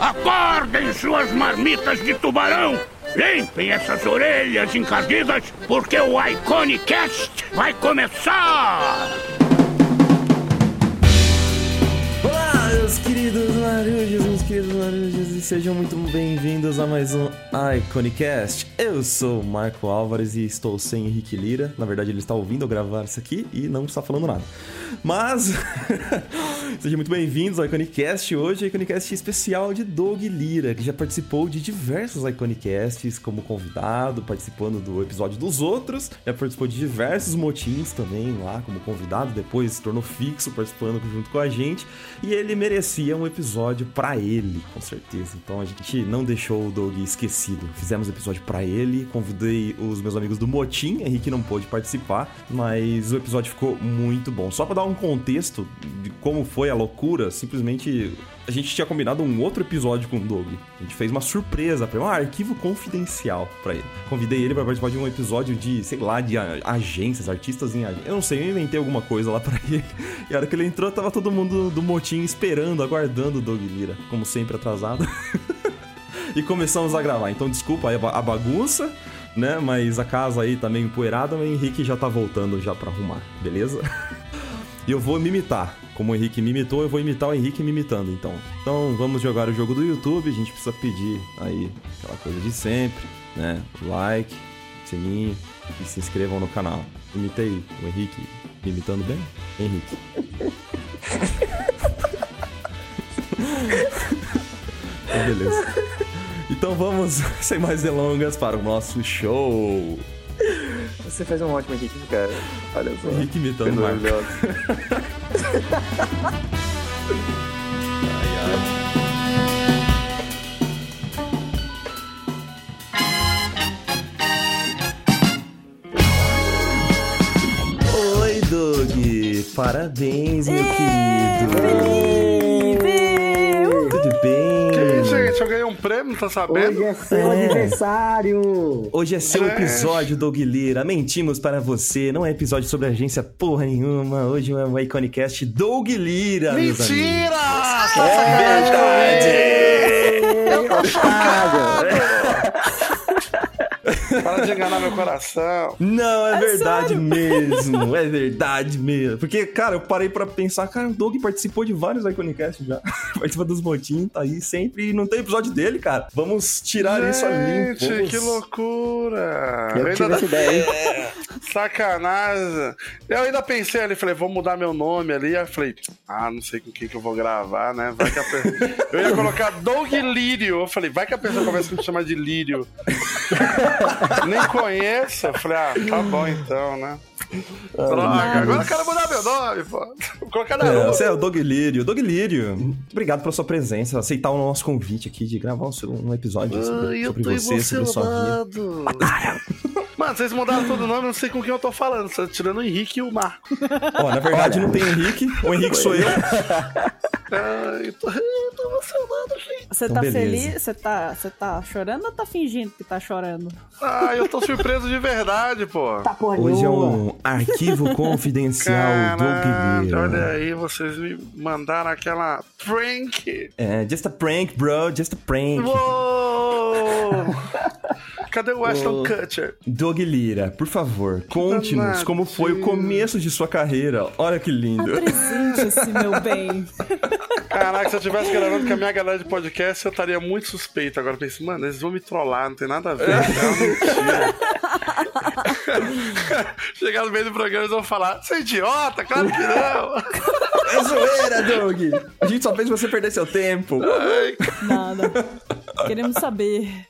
Acordem suas marmitas de tubarão! Limpem essas orelhas encardidas, porque o Iconicast vai começar! Olá, meus queridos marujos, meus queridos marujos, e sejam muito bem-vindos a mais um Iconicast. Eu sou o Marco Álvares e estou sem Henrique Lira. Na verdade, ele está ouvindo eu gravar isso aqui e não está falando nada. Mas, sejam muito bem-vindos ao Iconicast. Hoje, Iconicast especial de Doug Lira, que já participou de diversos Iconicasts como convidado, participando do episódio dos outros, já participou de diversos motins também lá como convidado, depois se tornou fixo participando junto com a gente. E ele merecia um episódio para ele, com certeza. Então a gente não deixou o Doug esquecido. Fizemos episódio para ele, convidei os meus amigos do Motim, Henrique não pôde participar, mas o episódio ficou muito bom. Só para dar um contexto de como foi a loucura, simplesmente a gente tinha combinado um outro episódio com o Doug. A gente fez uma surpresa para um arquivo confidencial para ele. Convidei ele para participar de um episódio de, sei lá, de agências, artistas em agências. Eu não sei, eu inventei alguma coisa lá para ele. E a hora que ele entrou, tava todo mundo do motim esperando, aguardando o Doug Lira, como sempre atrasado. e começamos a gravar. Então desculpa a bagunça, né? Mas a casa aí tá meio empoeirada, o Henrique já tá voltando já para arrumar, beleza? E eu vou me imitar. Como o Henrique me imitou, eu vou imitar o Henrique me imitando, então. Então vamos jogar o jogo do YouTube, a gente precisa pedir aí aquela coisa de sempre, né? Like, sininho e se inscrevam no canal. Imitei o Henrique me imitando bem? Henrique. então, beleza. Então vamos, sem mais delongas, para o nosso show. Você faz um ótimo Henrique, cara. Olha só. Henrique imitando o Marco. Oi, Doug. Parabéns, meu querido. Tudo eu ganhei um prêmio, tá sabendo? Hoje é seu É. aniversário! Hoje é seu Gente. episódio, Doug Lira. Mentimos para você. Não é episódio sobre agência porra nenhuma. Hoje é um Iconicast Doug Lira. Mentira! É verdade! Para de enganar meu coração. Não, é, verdade mesmo. É verdade mesmo. Porque, cara, eu parei pra pensar, cara, o Doug participou de vários Iconicast já. Participa dos motim, tá aí sempre. E não tem episódio dele, cara. Vamos tirar isso a limpo. Gente, Vamos- que loucura! Eu ainda tive essa ideia, hein? Sacanagem. Eu ainda pensei ali, falei, vou mudar meu nome ali. Aí eu falei, ah, não sei com quem que eu vou gravar, né? Vai que a pe... Eu ia colocar Doug Lírio. Eu falei, vai que a pessoa começa a me chamar de Lírio. Nem conheço. Eu falei, ah, tá bom então, né? Droga, agora eu quero mudar meu nome, pô. Vou colocar na É, rua. você é o Doug Lírio. Doug Lírio, muito obrigado pela sua presença, aceitar o nosso convite aqui de gravar um, um episódio sobre, Ai, eu sobre tô você, sobre sua vida. Mano, vocês mudaram todo o nome, eu não sei com quem eu tô falando. Só tirando o Henrique e o Marco. Ó, na verdade não tem Henrique, o Henrique sou eu. Ai, eu tô, eu tô emocionado, gente. Você Então, tá beleza. feliz? Você tá, você tá chorando ou tá fingindo que tá chorando? Ai, eu tô surpreso de verdade, pô. Tá porra Hoje é um arquivo confidencial Doug Caralho, olha aí, vocês me mandaram aquela prank. É, just a prank, bro, just a prank. Uou! Cadê o Ashton Kutcher? Doug Lira, por favor, conte-nos como foi o começo de sua carreira. Olha que lindo. Apresente-se, meu bem. Caraca, se eu tivesse gravando com a minha galera de podcast, eu estaria muito suspeito. Agora eu pensei, mano, eles vão me trollar, não tem nada a ver. É mentira. Chegar no meio do programa, eles vão falar: Você é idiota? Claro que não. É zoeira, Doug. A gente só fez você perder seu tempo. Ai, Nada. Queremos saber.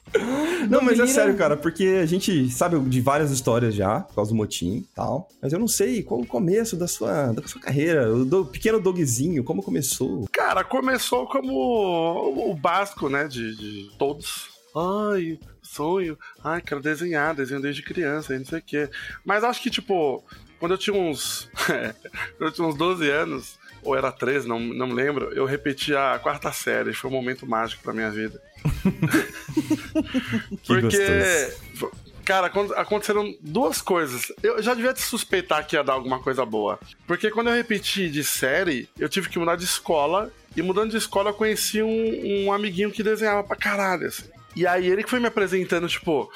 Não, mas é sério, cara, porque a gente sabe de várias histórias já, por causa do motim e tal. Mas eu não sei qual o começo da sua, da sua carreira, o do, pequeno Dogzinho, como começou. Cara, começou como o, o básico, né? De, de todos. Ai, sonho. Ai, quero desenhar, desenho desde criança, e não sei o quê. Mas acho que, tipo, quando eu tinha uns. eu tinha uns 12 anos, ou era 13, não, não me lembro, eu repeti a quarta série. Foi um momento mágico pra minha vida. Que Porque. gostoso. Cara, acon- aconteceram duas coisas. Eu já devia te suspeitar que ia dar alguma coisa boa. Porque quando eu repeti de série, eu tive que mudar de escola. E mudando de escola, eu conheci um, um amiguinho que desenhava pra caralho, assim. E aí ele que foi me apresentando, tipo,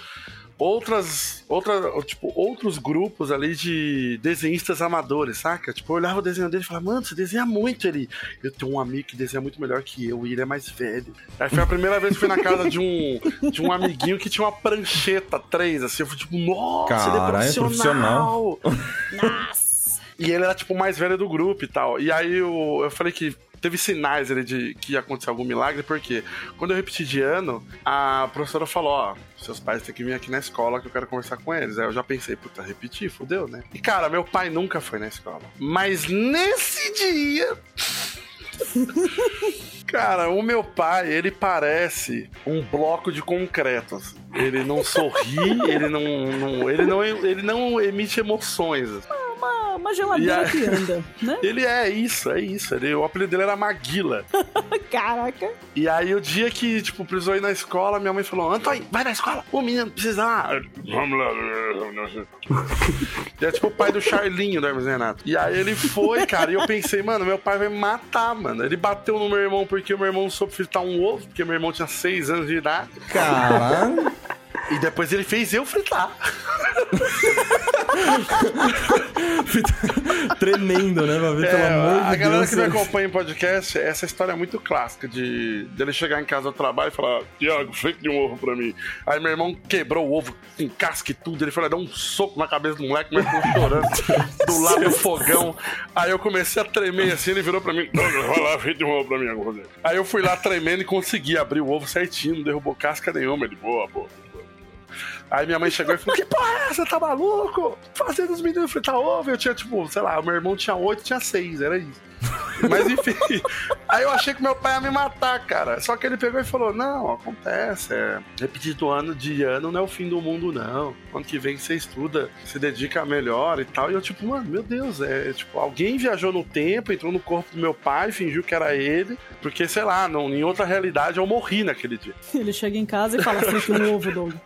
outras, outra, tipo, outros grupos ali de desenhistas amadores, saca? Tipo, eu olhava o desenho dele e falava, mano, você desenha muito ele. Eu tenho um amigo que desenha muito melhor que eu e ele é mais velho. Aí foi a primeira vez que fui na casa de um, de um amiguinho que tinha uma prancheta 3, assim. Eu fui tipo, nossa, ele é Caralho, profissional. Nossa. E ele era, tipo, o mais velho do grupo e tal. E aí eu, eu falei que teve sinais ali de que ia acontecer algum milagre, porque quando eu repeti de ano, a professora falou, ó, seus pais têm que vir aqui na escola que eu quero conversar com eles. Aí eu já pensei, puta, repetir, fudeu, né? E cara, meu pai nunca foi na escola. Mas nesse dia. Cara, o meu pai, ele parece um bloco de concreto. assim. Ele não sorri, ele não, não- ele não, ele não emite emoções. assim. Uma, uma geladeira aí- que anda, né? Ele é isso, é isso. Ele, o apelido dele era Maguila. Caraca. E aí o dia que, tipo, precisou ir na escola, minha mãe falou, Antônio, vai na escola. O menino precisa lá. Vamos lá. E é tipo o pai do Charlinho do Hermes e Renato. E aí ele foi, cara, e eu pensei, mano, meu pai vai me matar, mano. Ele bateu no meu irmão porque o meu irmão soube fritar um ovo, porque meu irmão tinha seis anos de idade. Caralho. E depois ele fez eu fritar. Tremendo, né? Pra ver, É, pelo amor de a galera Deus. que me acompanha em podcast, essa história é muito clássica de dele chegar em casa do trabalho e falar: Tiago, frite de um ovo pra mim. Aí meu irmão quebrou o ovo com casca e tudo. Ele foi lá dar um soco na cabeça do moleque, mas ficou chorando do lado do fogão. Aí eu comecei a tremer assim. Ele virou pra mim: vai lá, frite de um ovo pra mim agora. Aí eu fui lá tremendo e consegui abrir o ovo certinho, não derrubou casca nenhuma. Ele, boa, boa. Aí minha mãe chegou e falou: Que porra é essa? Tá maluco? Fazendo os meninos fritar ovo. Eu tinha, tipo, sei lá, meu irmão tinha oito, tinha seis, era isso. Mas enfim, aí eu achei que meu pai ia me matar, cara. Só que ele pegou e falou: Não, acontece. É, repetir do ano de ano não é o fim do mundo, não. Ano que vem você estuda, se dedica melhor e tal. E eu, tipo, mano, meu Deus, é tipo, alguém viajou no tempo, entrou no corpo do meu pai, fingiu que era ele, porque, sei lá, não, em outra realidade eu morri naquele dia. Ele chega em casa e fala, frita um ovo, Doug.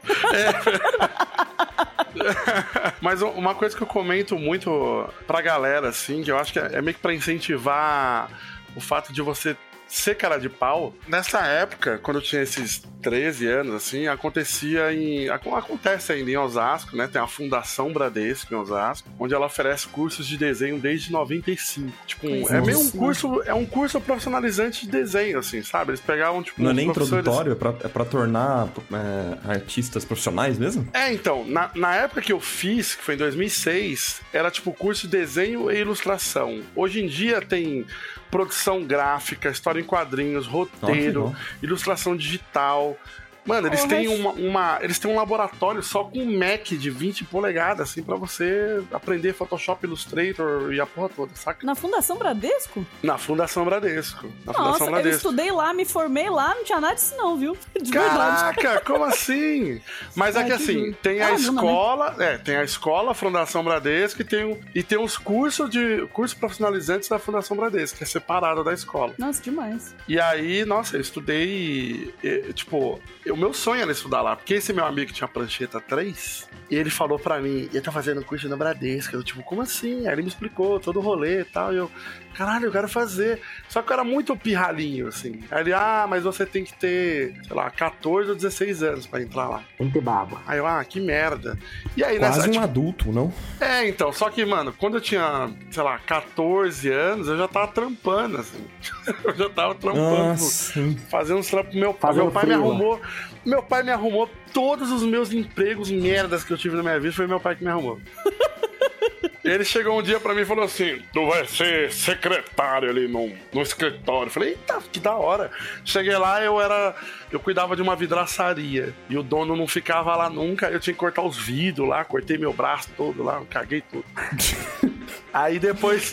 Mas um- uma coisa que eu comento muito pra galera, assim, que eu acho que é é meio que pra incentivar o fato de você ser cara de pau. Nessa época, quando eu tinha esses 13 anos, assim, acontecia em. acon- Acontece ainda em Osasco, né? Tem a Fundação Bradesco em Osasco, onde ela oferece cursos de desenho desde 95. Tipo, um- é meio um Nossa. curso. É um curso profissionalizante de desenho, assim, sabe? Eles pegavam, tipo. Não é nem professores- introdutório, é pra, é pra tornar é, artistas profissionais mesmo? É, então, na, na época que eu fiz, que foi em 2006, era tipo curso de desenho e ilustração. Hoje em dia tem produção gráfica, história em quadrinhos, roteiro, ilustração digital. Mano, eles têm uma, uma- eles têm um laboratório só com um Mac de 20 polegadas, assim, pra você aprender Photoshop, Illustrator e a porra toda, saca? Na Fundação Bradesco? Na Fundação Bradesco. Na Nossa, Fundação eu Bradesco. estudei lá, me formei lá, não tinha nada disso não, viu? De verdade. Caraca, como assim? Mas é Ai, que assim, tem a Ah, não, escola, é, tem a escola, a Fundação Bradesco e tem, e tem os cursos de cursos profissionalizantes da Fundação Bradesco, que é separado da escola. Nossa, demais. E aí, nossa, eu estudei, tipo, o meu sonho era estudar lá, porque esse meu amigo que tinha prancheta 3, e ele falou pra mim, ele tá fazendo curso na Bradesco. Eu, tipo, como assim? Aí ele me explicou todo o rolê e tal, e eu, caralho, eu quero fazer. Só que eu era muito pirralhinho, assim. Aí ele, ah, mas você tem que ter, sei lá, 14 ou 16 anos pra entrar lá. Tem que ter baba. Aí eu, ah, que merda. E aí, Quase nessa, um tipo, adulto, não? é, então, só que, mano, quando eu tinha, sei lá, 14 anos, eu já tava trampando, assim. eu já tava trampando, Nossa. fazendo uns trampos. Meu, pai- Fazendo meu pai me freela. arrumou. Meu pai me arrumou todos os meus empregos merdas que eu tive na minha vida, foi meu pai que me arrumou. Ele chegou um dia pra mim e falou assim: Tu vai ser secretário ali no, no escritório. Eu falei, eita, que da hora. Cheguei lá, eu era. Eu cuidava de uma vidraçaria. E o dono não ficava lá nunca. Eu tinha que cortar os vidros lá, cortei meu braço todo lá, caguei tudo. Aí depois,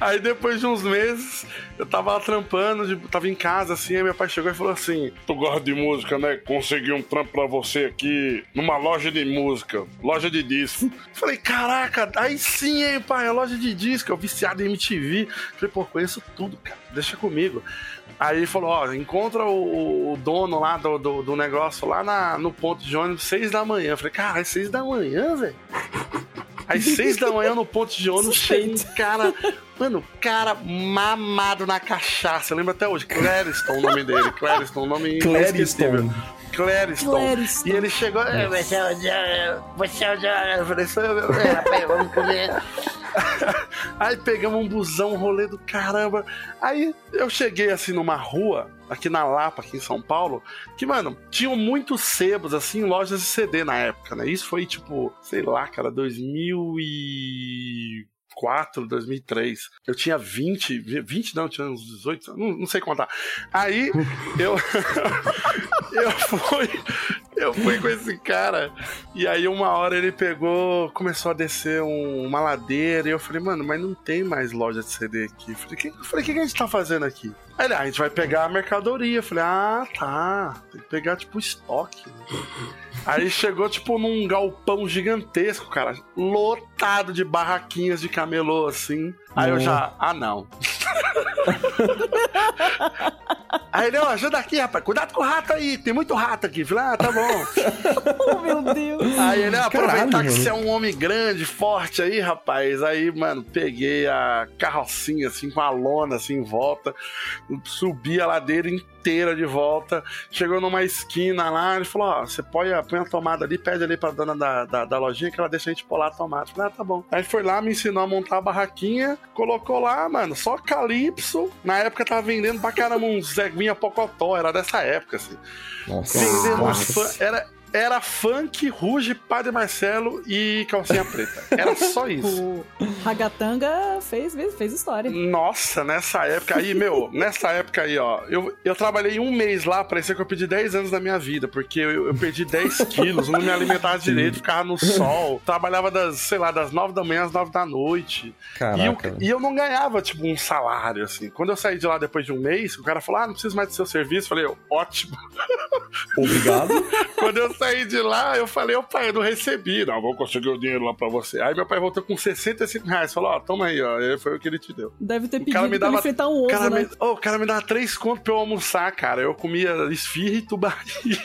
aí depois de uns meses, eu tava lá trampando, de- tava em casa assim, aí meu pai chegou e falou assim: Tu gosta de música, né? Consegui um trampo pra você aqui numa loja de música, loja de disco. Falei, caraca, aí sim, hein, pai, a loja de disco, eu viciado em MTV. Falei, pô, conheço tudo, cara, deixa comigo. Aí ele falou, ó, encontra o, o dono lá do, do, do negócio lá na, no ponto de ônibus, seis da manhã. Eu falei, cara, é seis da manhã, velho? Às seis da manhã no ponto de ônibus, chega um cara. Mano, cara mamado na cachaça. Eu lembro até hoje. Clériston, o nome dele. Clériston, o nome inesquecível. Clériston. Clériston. E ele chegou. É, você é o Você é o. Eu falei, sou eu. É, rapaz, vamos comer. Aí pegamos um busão, um rolê do caramba. Aí eu cheguei assim numa rua, aqui na Lapa, aqui em São Paulo, que, mano, tinham muitos sebos, assim, lojas de CD na época, né? Isso foi tipo, sei lá, cara, 2004, 2003. Eu tinha 20, 20 não, tinha uns 18, não, não sei contar. Aí eu eu fui eu fui com esse cara e aí uma hora ele pegou, começou a descer um- uma ladeira e eu falei, mano, mas não tem mais loja de CD aqui. Eu falei, que, eu falei, o que, que a gente tá fazendo aqui? Aí ele, ah, a gente vai pegar a mercadoria. Eu falei, ah, tá. Tem que pegar, tipo, estoque. né? Aí chegou, tipo, num galpão gigantesco, cara. Lotado de barraquinhas de camelô, assim. Aí eu já, ah, não. Aí ele, ó, ajuda aqui, rapaz. Cuidado com o rato aí. Tem muito rato aqui. Falei, ah, tá bom. Oh, meu Deus. Aí ele, ah, aproveitar Caralho, que você é um homem grande, forte aí, rapaz. Aí, mano, peguei a carrocinha, assim, com a lona, assim, em volta. Subi a ladeira inteira de volta. Chegou numa esquina lá, ele falou, ó, você põe a, põe a tomada ali, pede ali pra dona da, da, da lojinha que ela deixa a gente lá a tomada. Eu Falei, ah, tá bom. Aí foi lá, me ensinou a montar a barraquinha, colocou lá, mano, só calypso. Na época tava vendendo pra caramba uns Zeguinha Pocotó, era dessa época, assim. Nossa. Vendendo uns Nossa. fã- era, era funk, Ruge, Padre Marcelo e calcinha preta. Era só isso. O Ragatanga fez, fez história. Nossa, nessa época aí, meu, nessa época aí, ó, eu, eu trabalhei um mês lá, parecia que eu perdi 10 anos da minha vida, porque eu, eu perdi 10 quilos, não me alimentava direito, ficava no sol, trabalhava das, sei lá, das 9 da manhã às 9 da noite. E eu, Caraca. e eu não ganhava, tipo, um salário, assim. Quando eu saí de lá depois de um mês, o cara falou, ah, não preciso mais do seu serviço. Eu falei, ótimo. Obrigado. Quando eu saí de lá, eu falei, ô pai, eu não recebi. Não, vou conseguir o dinheiro lá pra você. Aí meu pai voltou com 65 reais. Falou, ó, toma aí, ó. E foi o que ele te deu. Deve ter O pedido me pra ele dava. fritar um ovo, cara né? me, oh, o cara me dava três contos pra eu almoçar, cara. Eu comia esfirra e tubaria.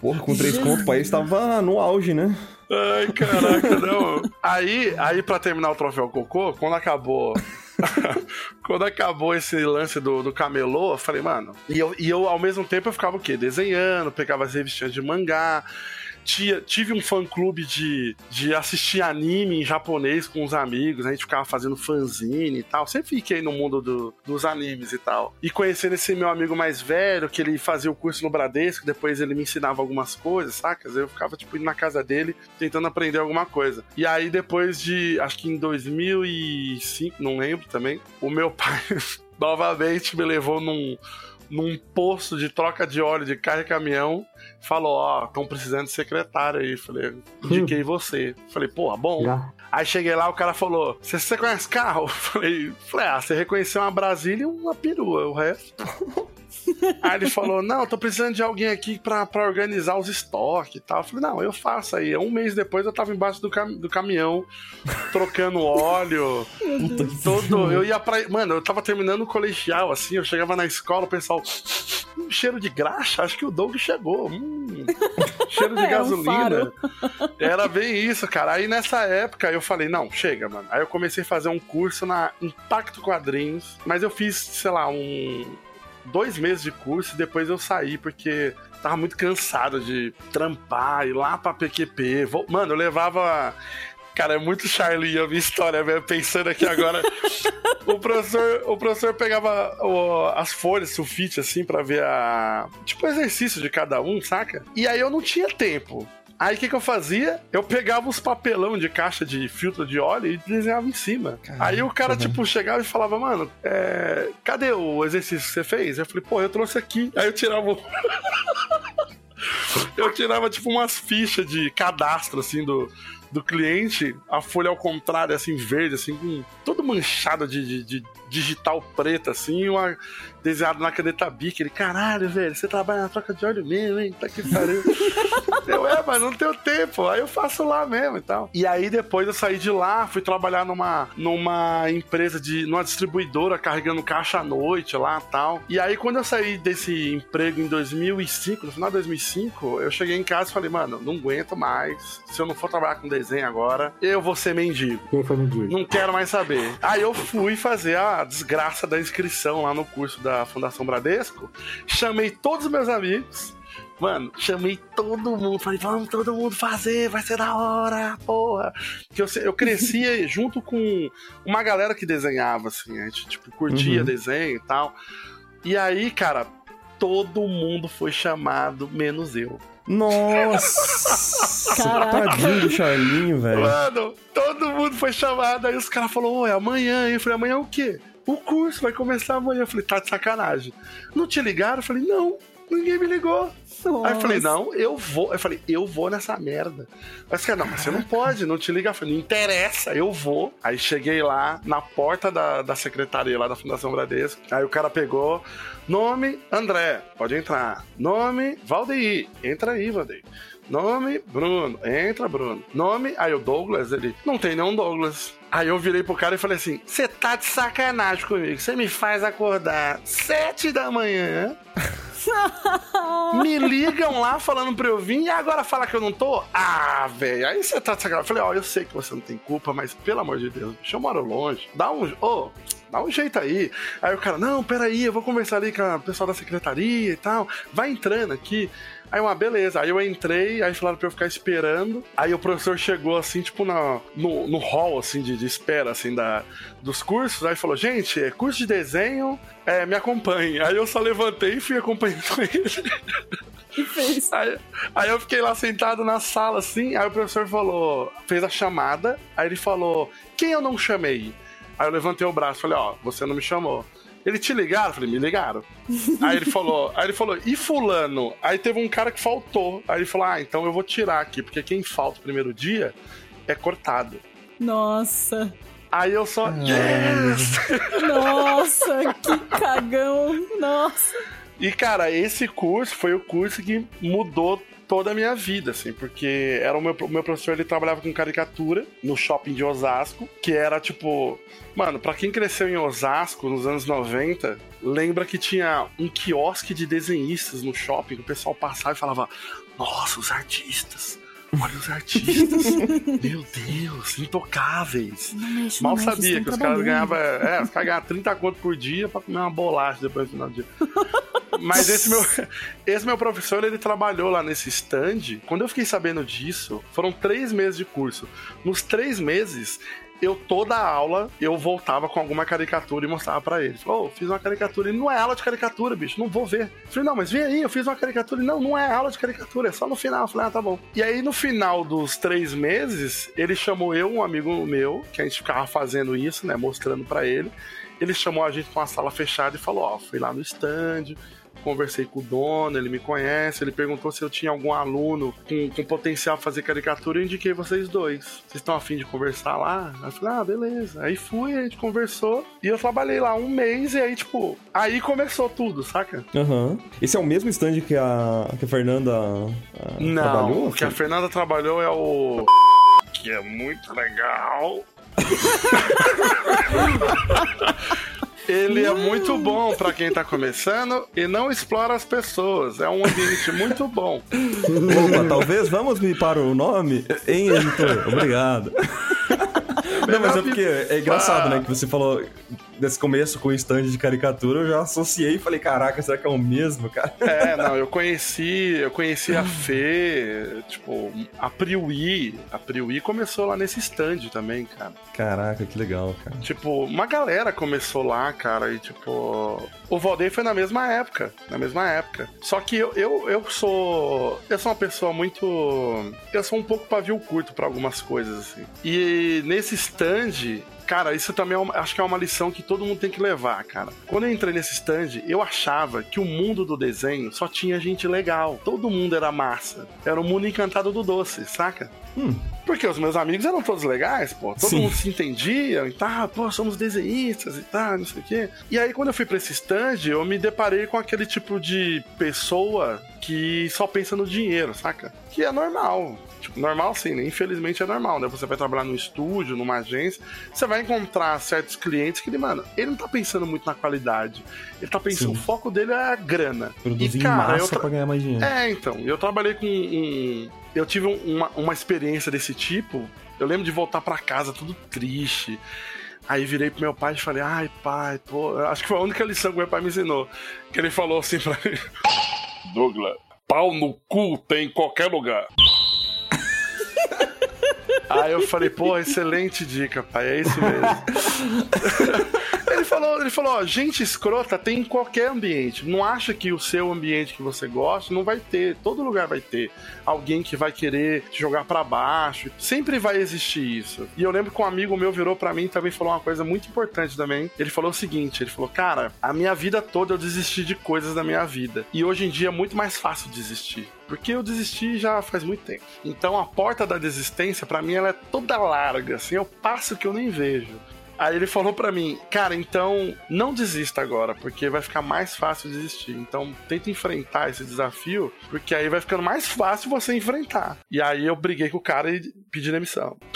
Porra, com três contos, o país tava no auge, né? Ai, caraca, não. Aí, aí pra terminar o troféu cocô, quando acabou. quando acabou esse lance do, do camelô, eu falei, mano. E eu, e eu, ao mesmo tempo, eu ficava o quê? Desenhando, pegava as revistinhas de mangá. Tinha, tive um fã-clube de, de assistir anime em japonês com os amigos, a gente ficava fazendo fanzine e tal. Sempre fiquei no mundo do- dos animes e tal. E conhecendo esse meu amigo mais velho, que ele fazia o curso no Bradesco, depois ele me ensinava algumas coisas, sacas? Eu ficava, tipo, indo na casa dele, tentando aprender alguma coisa. E aí, depois de, acho que em 2005, não lembro também, o meu pai novamente me levou num, num posto de troca de óleo de carro e caminhão. Falou, ó, estão precisando de secretário aí. Falei, indiquei você. Falei, pô, bom. Já. Aí cheguei lá, o cara falou: Você, conhece carro? Falei, falei, ah, você reconheceu uma Brasília e uma perua, o resto. aí ele falou: Não, tô precisando de alguém aqui pra, pra organizar os estoques e tal. Eu falei, não, eu faço aí. Um mês depois eu tava embaixo do, cam- do caminhão, trocando óleo. Puta que Todo, eu ia pra. Mano, eu tava terminando o colegial, assim, eu chegava na escola, o pessoal. Um cheiro de graxa, acho que o Doug chegou. Hum, cheiro de É, um gasolina. faro. Era bem isso, cara. Aí nessa época eu falei, não, chega, mano. Aí eu comecei a fazer um curso na Impacto Quadrinhos, mas eu fiz, sei lá, um. Dois meses de curso e depois eu saí, porque tava muito cansado de trampar, ir lá pra PQP. Mano, eu levava. Cara, é muito Charlie a minha história, velho. Pensando aqui agora. o, professor, o professor pegava o- as folhas, sulfite, assim, pra ver a. Tipo, o exercício de cada um, saca? E aí eu não tinha tempo. Aí o que, que eu fazia? Eu pegava os papelão de caixa de filtro de óleo e desenhava em cima. Caraca, aí o cara, tipo, chegava e falava, mano, é, cadê o exercício que você fez? Eu falei, pô, eu trouxe aqui. Aí eu tirava. o- eu tirava, tipo, umas fichas de cadastro, assim, do, do cliente, a folha ao contrário, assim, verde, assim, com todo manchado de, de, de digital preta, assim, uma desenhado na caneta Bic. Ele, caralho, velho, você trabalha na troca de óleo mesmo, hein? Tá que pariu. eu, é, mas não tenho tempo. Aí eu faço lá mesmo e tal. E aí depois eu saí de lá, fui trabalhar numa, numa empresa de. numa distribuidora carregando caixa à noite lá e tal. E aí quando eu saí desse emprego em 2005, no final de 2005, eu cheguei em casa e falei, mano, não aguento mais. Se eu não for trabalhar com desenho agora, eu vou ser mendigo. Quem foi mendigo? Não quero mais saber. Aí eu fui fazer a desgraça da inscrição lá no curso da Fundação Bradesco. Chamei todos os meus amigos. Mano, chamei todo mundo, falei, vamos todo mundo fazer, vai ser da hora, porra. Que eu, eu crescia junto com uma galera que desenhava, assim, a gente, tipo, curtia Uhum. desenho e tal. E aí, cara, todo mundo foi chamado, menos eu. Nossa! Caraca. Tadinho do Charlinho, velho. Mano, todo mundo foi chamado. Aí os caras falaram, é amanhã. hein? Eu falei, amanhã é o quê? O curso vai começar amanhã. Eu falei, tá de sacanagem. Não te ligaram? Eu falei, não, ninguém me ligou. Aí eu falei, não, eu vou. Eu falei, eu vou nessa merda. Aí caras, não, mas você não pode, não te liga. Eu falei, não interessa, eu vou. Aí cheguei lá, na porta da, da secretaria lá da Fundação Bradesco. Aí o cara pegou, nome, André, pode entrar. Nome, Valdeir, entra aí, Valdeir. Nome, Bruno. Entra, Bruno. Nome, aí o Douglas, ele. Não tem nenhum Douglas. Aí eu virei pro cara e falei assim: Você tá de sacanagem comigo. Você me faz acordar sete da manhã. me ligam lá falando pra eu vir e agora fala que eu não tô? Ah, velho. Aí você tá de sacanagem. Eu falei: Ó, eu sei que você não tem culpa, mas pelo amor de Deus, bicho, eu moro longe. Dá um. Ô. Dá um jeito aí. Aí o cara, não, peraí, eu vou conversar ali com o pessoal da secretaria e tal. Vai entrando aqui. Aí uma, beleza. Aí eu entrei, aí falaram pra eu ficar esperando. Aí o professor chegou assim, tipo, na, no, no hall, assim, de, de espera, assim, da, dos cursos. Aí falou, gente, é curso de desenho, é, me acompanhe. Aí eu só levantei e fui acompanhando ele. fez? Aí, aí eu fiquei lá sentado na sala, assim, aí o professor falou, fez a chamada, aí ele falou, quem eu não chamei? Aí eu levantei o braço, falei, ó, você não me chamou. Ele te ligaram? Eu falei, me ligaram. aí ele falou, aí ele falou, e fulano? Aí teve um cara que faltou. Aí ele falou, ah, então eu vou tirar aqui, porque quem falta o primeiro dia é cortado. Nossa. Aí eu só, yes! Nossa, que cagão. Nossa. E, cara, esse curso foi o curso que mudou toda a minha vida, assim, porque era o meu, o meu professor, ele trabalhava com caricatura no shopping de Osasco, que era tipo. Mano, pra quem cresceu em Osasco nos anos 90, lembra que tinha um quiosque de desenhistas no shopping, o pessoal passava e falava: Nossa, os artistas! Olha os artistas! Meu Deus, intocáveis! Não mexe, Mal não sabia que os caras ganhavam. É, os caras ganhavam 30 conto por dia pra comer uma bolacha depois do final do dia. Mas esse meu, esse meu professor, ele trabalhou lá nesse stand. Quando eu fiquei sabendo disso, foram três meses de curso. Nos três meses, eu toda aula, eu voltava com alguma caricatura e mostrava pra ele. Ô, fiz uma caricatura. Ele, não é aula de caricatura, bicho, não vou ver. Eu falei, não, mas vem aí, eu fiz uma caricatura. Não, não é aula de caricatura, é só no final. Eu falei, ah, tá bom. E aí, no final dos três meses, ele chamou eu, um amigo meu, que a gente ficava fazendo isso, né, mostrando pra ele. Ele chamou a gente pra uma sala fechada e falou, ó, fui lá no stand, conversei com o dono, ele me conhece, ele perguntou se eu tinha algum aluno com, com potencial pra fazer caricatura, eu indiquei vocês dois. Vocês estão afim de conversar lá? Aí eu falei, ah, beleza. Aí fui, a gente conversou, e eu trabalhei lá um mês, e aí, tipo, aí começou tudo, saca? Aham. Esse é o mesmo stand que a, que a Fernanda ah, Não, trabalhou? o que a Fernanda trabalhou é o... Que é muito legal. Ele é muito bom pra quem tá começando e não explora as pessoas. É um ambiente muito bom. Opa, talvez vamos me para o nome? Hein, editor? Obrigado. Não, mas é porque é engraçado, né? Que você falou desse começo com o stand de caricatura, eu já associei e falei, caraca, será que é o mesmo, cara? É, não, eu conheci, eu conheci a Fê, tipo, a Priui. A Priui começou lá nesse stand também, cara. Caraca, que legal, cara. Tipo, uma galera começou lá, cara, e tipo. O Valdeir foi na mesma época. Na mesma época. Só que eu, eu, eu sou. Eu sou uma pessoa muito. Eu sou um pouco pavio curto pra algumas coisas, assim. E nesse stand. Cara, isso também é uma- acho que é uma lição que todo mundo tem que levar, cara. Quando eu entrei nesse stand, eu achava que o mundo do desenho só tinha gente legal. Todo mundo era massa. Era o mundo encantado do doce, saca? Hum, Porque os meus amigos eram todos legais, pô. Todo Sim. mundo se entendia e tal, pô, somos desenhistas e tal, não sei o quê. E aí, quando eu fui pra esse stand, eu me deparei com aquele tipo de pessoa que só pensa no dinheiro, saca? Que é normal. Tipo, normal sim, né? Infelizmente é normal, né? Você vai trabalhar num estúdio, numa agência, você vai encontrar certos clientes que ele, mano, ele não tá pensando muito na qualidade. Ele tá pensando, Sim. o foco dele é a grana. Produzir e, cara, eu massa tra- pra ganhar mais dinheiro. é, então. Eu trabalhei com um. Eu tive um- uma, uma experiência desse tipo. Eu lembro de voltar pra casa tudo triste. Aí virei pro meu pai e falei, ai pai, pô. eu Acho que foi a única lição que meu pai me ensinou. Que ele falou assim pra mim: Douglas, pau no cu tem em qualquer lugar. Aí eu falei, pô, excelente dica, pai, é isso mesmo. ele falou, ele falou, ó, gente escrota tem em qualquer ambiente. Não acha que o seu ambiente que você gosta não vai ter, todo lugar vai ter alguém que vai querer te jogar pra baixo. Sempre vai existir isso. E eu lembro que um amigo meu virou pra mim e também falou uma coisa muito importante também. Ele falou o seguinte, ele falou: "Cara, a minha vida toda eu desisti de coisas da minha vida. E hoje em dia é muito mais fácil desistir. Porque eu desisti já faz muito tempo. Então a porta da desistência, pra mim, ela é toda larga, assim, eu passo que eu nem vejo. Aí ele falou pra mim, cara, então não desista agora, porque vai ficar mais fácil desistir. Então tenta enfrentar esse desafio, porque aí vai ficando mais fácil você enfrentar. E aí eu briguei com o cara e pedi demissão.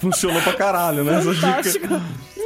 Funcionou pra caralho, né? Fantástico.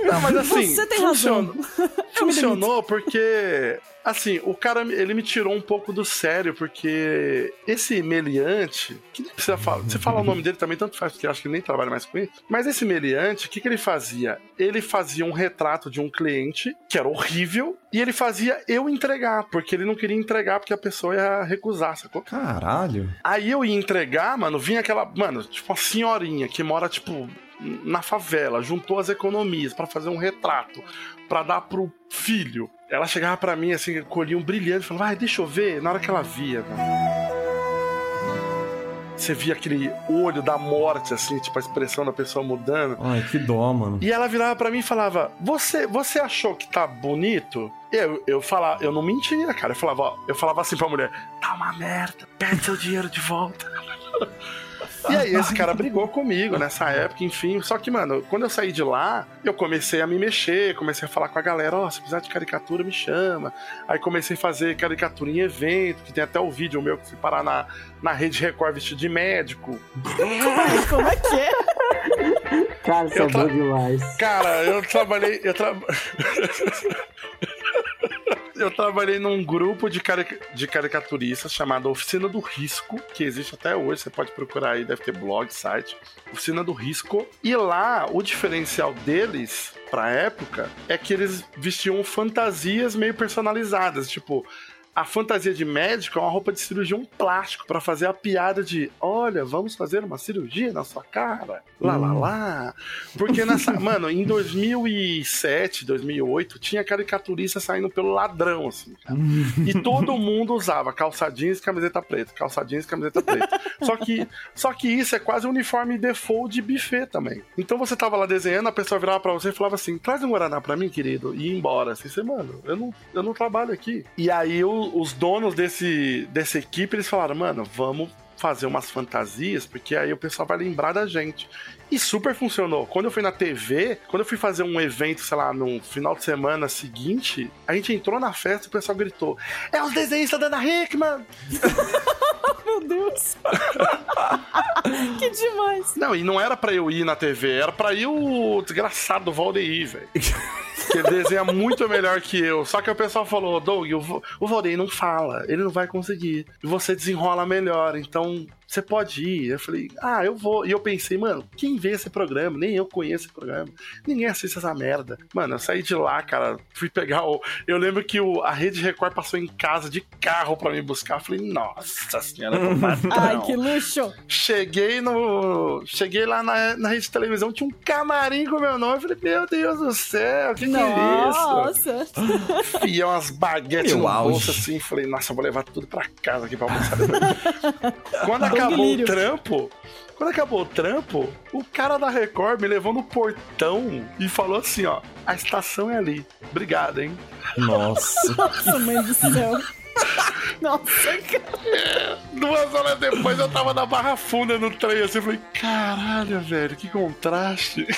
Não, mas assim, Você tem funcionou, razão. funcionou porque assim, o cara ele me tirou um pouco do sério porque esse meliante, que nem precisa falar, você fala o nome dele também tanto faz porque eu acho que ele nem trabalha mais com isso. Mas esse meliante, o que que ele fazia? Ele fazia um retrato de um cliente que era horrível e ele fazia eu entregar, porque ele não queria entregar porque a pessoa ia recusar, sacou? Caralho. Aí eu ia entregar, mano, vinha aquela, mano, tipo uma senhorinha que mora, tipo, na favela, juntou as economias pra fazer um retrato, pra dar pro filho. Ela chegava pra mim, assim, colhia um brilhante, falava, vai, deixa eu ver. Na hora que ela via, mano. Você via aquele olho da morte, assim, tipo, a expressão da pessoa mudando. Ai, que dó, mano. E ela virava pra mim e falava: Você, você achou que tá bonito? Eu, eu falava, eu não mentia, cara. Eu falava, ó, eu falava assim pra mulher: Tá uma merda, pede seu dinheiro de volta. E aí, esse cara brigou comigo nessa época, enfim. Só que, mano, quando eu saí de lá, eu comecei a me mexer, comecei a falar com a galera: Ó, se precisar de caricatura, me chama. Aí comecei a fazer caricatura em evento, que tem até o vídeo meu que fui parar na, na Rede Record vestido de médico. Como é que é? Cara, Eu é bom demais. Cara, eu trabalhei. Eu, tra... eu trabalhei num grupo de, carica- de caricaturistas chamado Oficina do Risco, que existe até hoje. Você pode procurar aí, deve ter blog, site. Oficina do Risco. E lá, o diferencial deles, pra época, é que eles vestiam fantasias meio personalizadas. Tipo. A fantasia de médico é uma roupa de cirurgia, um plástico, pra fazer a piada de: olha, vamos fazer uma cirurgia na sua cara. Lá, lá, lá. Porque nessa. mano, em 2007, 2008, tinha caricaturista saindo pelo ladrão, assim, cara. E todo mundo usava calça jeans e camiseta preta, calça jeans e camiseta preta. Só que, só que isso é quase um uniforme default de buffet também. Então você tava lá desenhando, a pessoa virava pra você e falava assim: traz um Guaraná pra mim, querido, e ia embora. Assim, você, mano, eu não, eu não trabalho aqui. E aí os donos desse, dessa equipe, eles falaram, mano, vamos fazer umas fantasias, porque aí o pessoal vai lembrar da gente. E super funcionou. Quando eu fui na TV, quando eu fui fazer um evento, sei lá, no final de semana seguinte, a gente entrou na festa e o pessoal gritou: É os desenhistas da Ana Hickman! Meu Deus. que demais. Não, e não era pra eu ir na TV, era pra ir o desgraçado do Valdeir, velho. Que desenha muito melhor que eu. Só que o pessoal falou, Doug, o Valdeir não fala, ele não vai conseguir. E você desenrola melhor, então você pode ir. Eu falei, ah, eu vou. E eu pensei, mano, quem vê esse programa? Nem eu conheço esse programa. Ninguém assiste essa merda. Mano, eu saí de lá, cara, fui pegar o. Eu lembro que o, a Rede Record passou em casa de carro pra me buscar. Eu falei, nossa senhora, eu. Ai, que luxo. Cheguei no. Cheguei lá na, na rede de televisão, tinha um camarim com meu nome. Eu falei, meu Deus do céu, que que é isso? Nossa. Enfiei umas baguetes Meu no auge. bolso assim, falei, nossa, eu vou levar tudo pra casa aqui pra almoçar depois. Quando acabou o Lírio. trampo, quando acabou o trampo, o cara da Record me levou no portão e falou assim, ó, a estação é ali. Obrigado, hein? Nossa. Nossa, mãe do céu. Nossa, cara. Duas horas depois eu tava na Barra Funda no trem, assim, eu falei, caralho, velho, que contraste.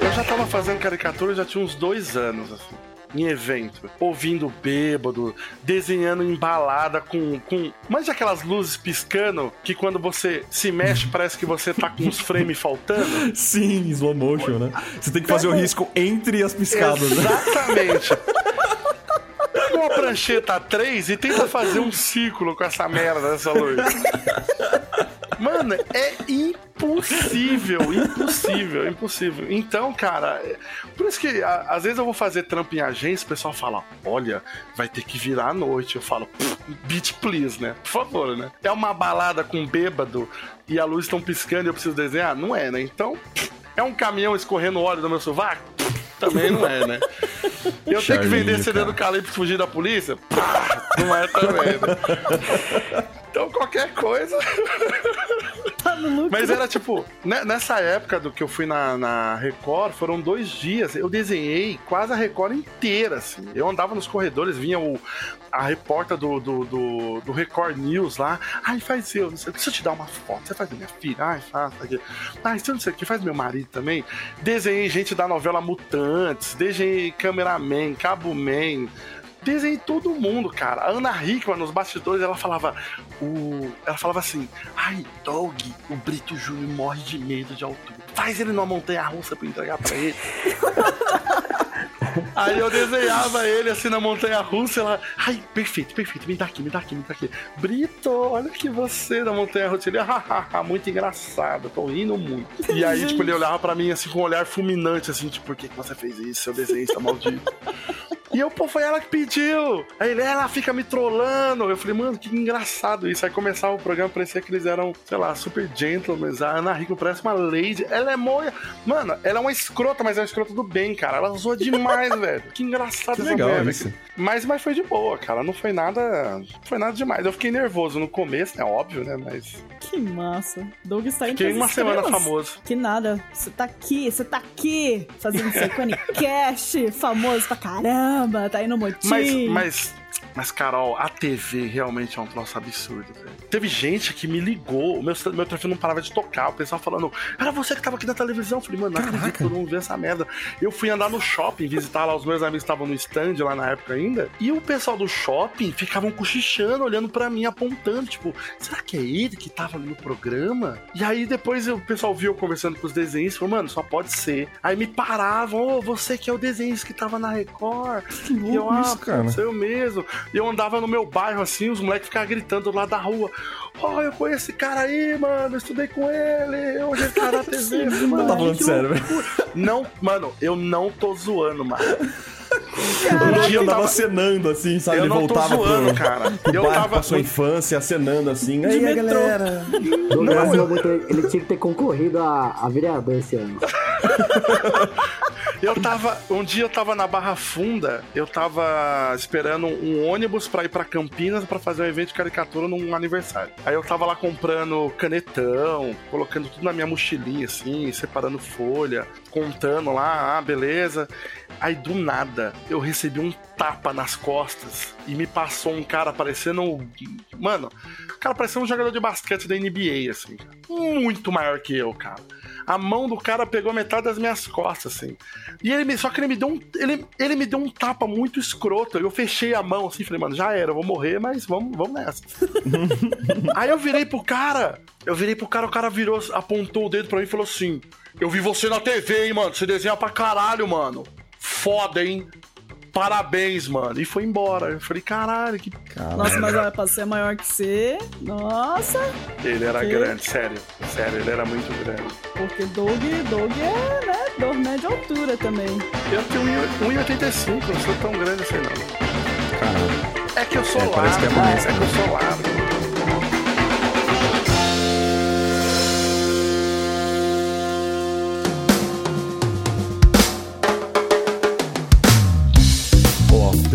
eu já tava fazendo caricatura já tinha uns dois anos, assim. Em evento, ouvindo bêbado, desenhando embalada com. com mas aquelas luzes piscando que quando você se mexe parece que você tá com os frames faltando? Sim, slow motion, né? Você tem que fazer o risco entre as piscadas, né? Exatamente. Pega uma prancheta 3 e tenta fazer um círculo com essa merda dessa luz. Mano, é impossível, impossível, impossível. Então, cara, é- por isso que a- às vezes eu vou fazer trampo em agência, o pessoal fala: olha, vai ter que virar à noite. Eu falo, "Pff, beat please, né? Por favor, né? É uma balada com bêbado e a luz estão piscando e eu preciso desenhar? Não é, né? Então, é um caminhão escorrendo óleo do meu sovaco? Também não é, né? Eu tenho que vender CD cara. do e fugir da polícia? Pá, não é também, né? Então qualquer coisa. Mas era tipo, né, nessa época do que eu fui na, na Record, foram dois dias. Eu desenhei quase a Record inteira, assim. Eu andava nos corredores, vinha o, a repórter do, do, do, do Record News lá. Ai, faz eu, não sei o que. Deixa eu te dar uma foto. Você faz minha filha? Ai, faz. Aqui. Ai, você não sei o que. Faz meu marido também. Desenhei gente da novela Mutantes. Desenhei Cameraman, Cabo Man. Desenhei todo mundo, cara. A Ana Hickman, nos bastidores, ela falava. O... Ela falava assim: Ai, Doug, o Brito Júnior morre de medo de altura. Faz ele numa montanha russa pra entregar pra ele. Aí eu desenhava ele assim na montanha russa, ela. Ai, perfeito, perfeito, me dá aqui, me dá aqui, me dá aqui. Brito, olha que você na montanha russa. Ele, hahaha, muito engraçado, tô rindo muito. E aí, tipo, ele olhava pra mim assim com um olhar fulminante, assim, tipo, por que, que você fez isso, seu desenhista maldito? E eu, pô, foi ela que pediu. Aí ele, ela fica me trollando. Eu falei, mano, que engraçado isso. Aí começava o programa, parecia que eles eram, sei lá, super gentlemen. A Ana Rico parece uma lady. Ela é moia. Mano, ela é uma escrota, mas é uma escrota do bem, cara. Ela zoa demais, velho. Que engraçado Que essa legal mulher, isso. Mas, mas foi de boa, cara. Não foi nada. Não foi nada demais. Eu fiquei nervoso no começo, né? Óbvio, né? Mas. Que massa. Doug está indo Fiquei uma semana estrelas. famoso. Que nada. Você tá aqui, você tá aqui, fazendo seu Cash, famoso pra caramba, tá aí no motim. Mas, mas, mas, Carol, a TV realmente é um troço absurdo, velho. Teve gente que me ligou, o meu, meu telefone não parava de tocar, o pessoal falando, era você que tava aqui na televisão. Eu falei, mano, não acredito que eu não vi essa merda. Eu fui andar no shopping, visitar lá, os meus amigos estavam no stand lá na época ainda, e o pessoal do shopping ficavam cochichando, olhando pra mim, apontando, tipo, será que é ele que tava ali no programa? E aí depois o pessoal viu eu conversando com os desenhistas, falou, mano, só pode ser. Aí me paravam, ô, você que é o desenhista que tava na Record. Que E eu, louco ah, isso, cara. sou eu mesmo. E eu andava no meu bairro assim, os moleques ficavam gritando do lado da rua. Ó, eu conheço esse cara aí, mano, eu estudei com ele, hoje ele tá na TV. Não mano, tá falando sério, loucura. Não, mano, eu não tô zoando, mano. Um dia eu tava- acenando assim, sabe? Eu Ele voltava zoando, pro, cara. pro Eu bairro, tava- pra sua infância, acenando assim. Aí, metrô. galera. Não, eu- ele tinha que ter concorrido a, a vereador esse ano. Eu tava. Um dia eu tava na Barra Funda, eu tava esperando um ônibus pra ir pra Campinas pra fazer um evento de caricatura num aniversário. Aí eu tava lá comprando canetão, colocando tudo na minha mochilinha, assim, separando folha, contando lá, ah, beleza. Aí do nada eu recebi um tapa nas costas e me passou um cara parecendo. Mano, o cara parecia um jogador de basquete da NBA, assim. Muito maior que eu, cara. A mão do cara pegou metade das minhas costas, assim. E ele me, só que ele me deu um, ele, ele me deu um tapa muito escroto. Eu fechei a mão assim, falei, mano, já era, eu vou morrer, mas vamos, vamos nessa. Aí eu virei pro cara, eu virei pro cara, o cara virou, apontou o dedo pra mim e falou assim: Eu vi você na TV, hein, mano. Você desenha pra caralho, mano. Foda, hein? Parabéns, mano. E foi embora. Eu falei, caralho, que. Nossa, mas olha, pra ser maior que você, nossa, Ele era Que? grande, sério. Sério, ele era muito grande. porque Doug, Doug é, né, dormé de altura também. Eu tenho 1,85, não sou tão grande assim, não. Caramba. É que eu sou É, largo. parece que é mais, é que eu sou largo.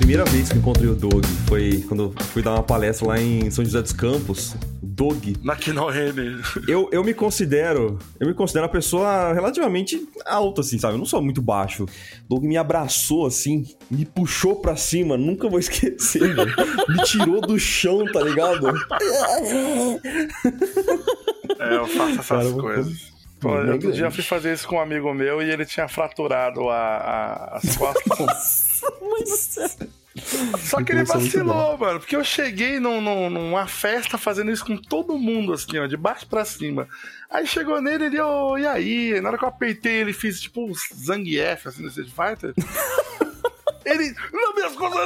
Primeira vez que eu encontrei o Doug foi quando eu fui dar uma palestra lá em São José dos Campos. Doug. Na Kinohene. Eu, eu me considero. Eu me considero uma pessoa relativamente alta, assim, sabe? Eu não sou muito baixo. Doug me abraçou assim, me puxou pra cima, nunca vou esquecer, velho. Me tirou do chão, tá ligado? É, eu faço essas Cara, coisas. Pô, outro dia eu fui fazer isso com um amigo meu e ele tinha fraturado a, a- as costas. Do céu. Só que ele é muito vacilou, mano. Porque eu cheguei num- num- numa festa fazendo isso com todo mundo, assim, ó, de baixo pra cima. Aí chegou nele, ele, ô, e aí? Na hora que eu apertei, ele fez tipo um Zangief, assim, no Street Fighter. ele, não, minhas coisas.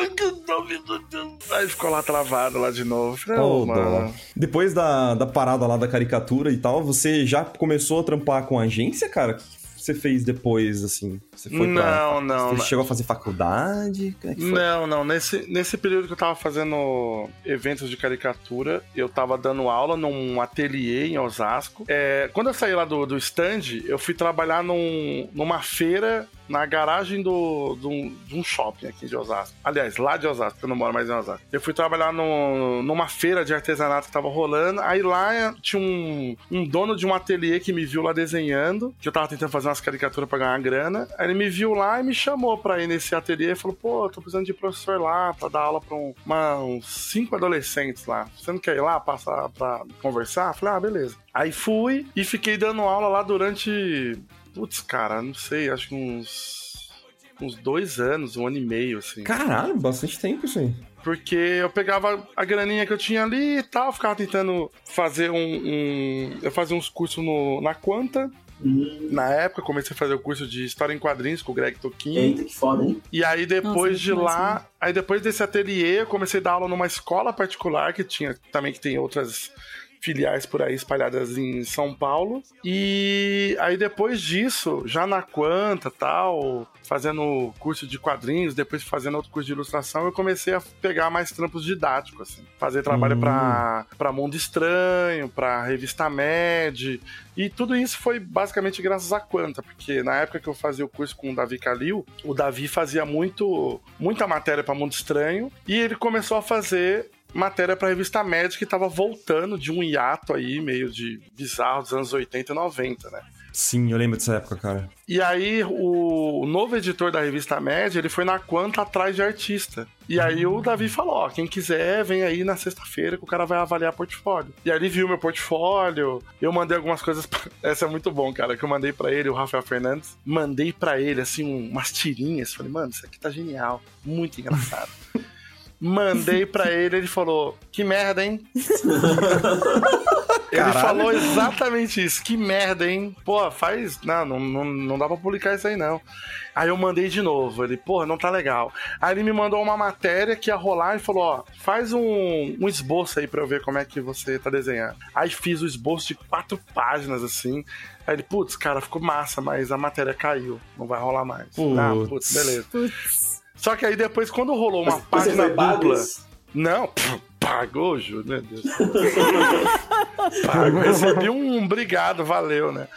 Aí ficou lá travado lá de novo. Falei, dó. mano. Depois da, da parada lá da caricatura e tal, você já começou a trampar com agência, cara? O que você fez depois, assim? Você foi pra... Não, não, Você não. chegou a fazer faculdade? É que? Não, não. Nesse, nesse período que eu tava fazendo eventos de caricatura, eu tava dando aula num ateliê em Osasco. É, quando eu saí lá do, do stand, eu fui trabalhar num, numa feira na garagem do, do- de um shopping aqui de Osasco. Aliás, lá de Osasco, eu não moro mais em Osasco. Eu fui trabalhar no- numa feira de artesanato que tava rolando. Aí lá tinha um, um dono de um ateliê que me viu lá desenhando, que eu tava tentando fazer umas caricaturas pra ganhar grana. Aí ele me viu lá e me chamou pra ir nesse ateliê e falou: pô, tô precisando de professor lá pra dar aula pra um- uma- uns cinco adolescentes lá. Você não quer ir lá passar pra conversar? Eu Falei, ah, beleza. Aí fui e fiquei dando aula lá durante. Putz, cara, não sei, acho que uns. Uns dois anos, um ano e meio, assim. Caralho, bastante tempo isso aí. Porque eu pegava a graninha que eu tinha ali e tal, ficava tentando fazer um. um- eu fazia uns cursos no, na Quanta. Na época, comecei a fazer o curso de História em Quadrinhos com o Greg Toquinho. Eita, que foda, hein? E aí depois Nossa, de lá, massa. aí depois desse ateliê, eu comecei a dar aula numa escola particular que tinha também que tem outras filiais por aí espalhadas em São Paulo. E aí depois disso, já na Quanta, tal, fazendo curso de quadrinhos, depois fazendo outro curso de ilustração, eu comecei a pegar mais trampos didáticos assim, fazer trabalho Hum. pra para Mundo Estranho, pra Revista Med, e tudo isso foi basicamente graças à Quanta, porque na época que eu fazia o curso com o Davi Calil, o Davi fazia muito, muita matéria para Mundo Estranho e ele começou a fazer matéria para revista Med que tava voltando de um hiato aí meio de bizarro dos anos 80 e 90, né? Sim, eu lembro dessa época, cara. E aí, o novo editor da revista Média, ele foi na Quanta atrás de artista. E aí o Davi falou, ó, quem quiser, vem aí na sexta-feira que o cara vai avaliar portfólio. E aí ele viu meu portfólio, eu mandei algumas coisas, pra... essa é muito bom, cara, que eu mandei pra ele, o Rafael Fernandes, mandei pra ele, assim, um- umas tirinhas, falei, mano, isso aqui tá genial, muito engraçado. Mandei pra ele, ele falou, que merda, hein? Ele Caralho. falou exatamente isso. Que merda, hein? Pô, faz. Não, não, não, não dá pra publicar isso aí, não. Aí eu mandei de novo. Ele, pô, não tá legal. Aí ele me mandou uma matéria que ia rolar e falou: ó, faz um, um esboço aí pra eu ver como é que você tá desenhando. Aí fiz o esboço de quatro páginas, assim. Aí ele, putz, cara, ficou massa, mas a matéria caiu. Não vai rolar mais. Putz. Não, putz, beleza. Putz. Só que aí depois, quando rolou uma Você página dupla. Não, pff, pagou, Ju, meu Deus. Pago, recebi um obrigado, valeu, né?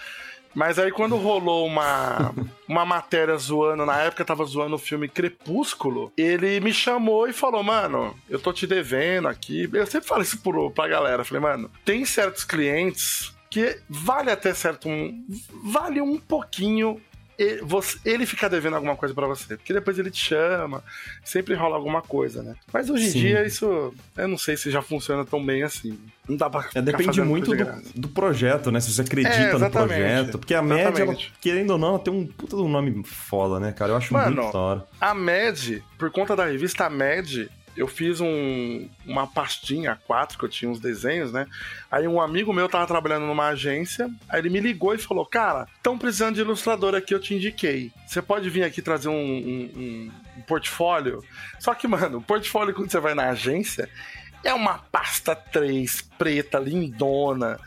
Mas aí quando rolou uma, uma matéria zoando, na época tava zoando o filme Crepúsculo, ele me chamou e falou, mano, eu tô te devendo aqui. Eu sempre falo isso pro, pra galera, falei, mano, tem certos clientes que vale até certo um. Vale um pouquinho ele, você- ele ficar devendo alguma coisa pra você. Porque depois ele te chama, sempre rola alguma coisa, né? Mas hoje em Sim. dia isso, eu não sei se já funciona tão bem assim. Não dá pra. É, depende muito do, do projeto, né? Se você acredita É, no projeto. Porque a média, ela, querendo ou não, ela tem um puta de um nome foda, né, cara? Eu acho Mano, muito da hora. A MED, por conta da revista MED, eu fiz um, uma pastinha A4 que eu tinha uns desenhos, né? Aí um amigo meu tava trabalhando numa agência, aí ele me ligou e falou: Cara, estão precisando de ilustrador aqui, eu te indiquei. Você pode vir aqui trazer um, um- um- portfólio? Só que, mano, o portfólio quando você vai na agência é uma pasta 3 preta, lindona.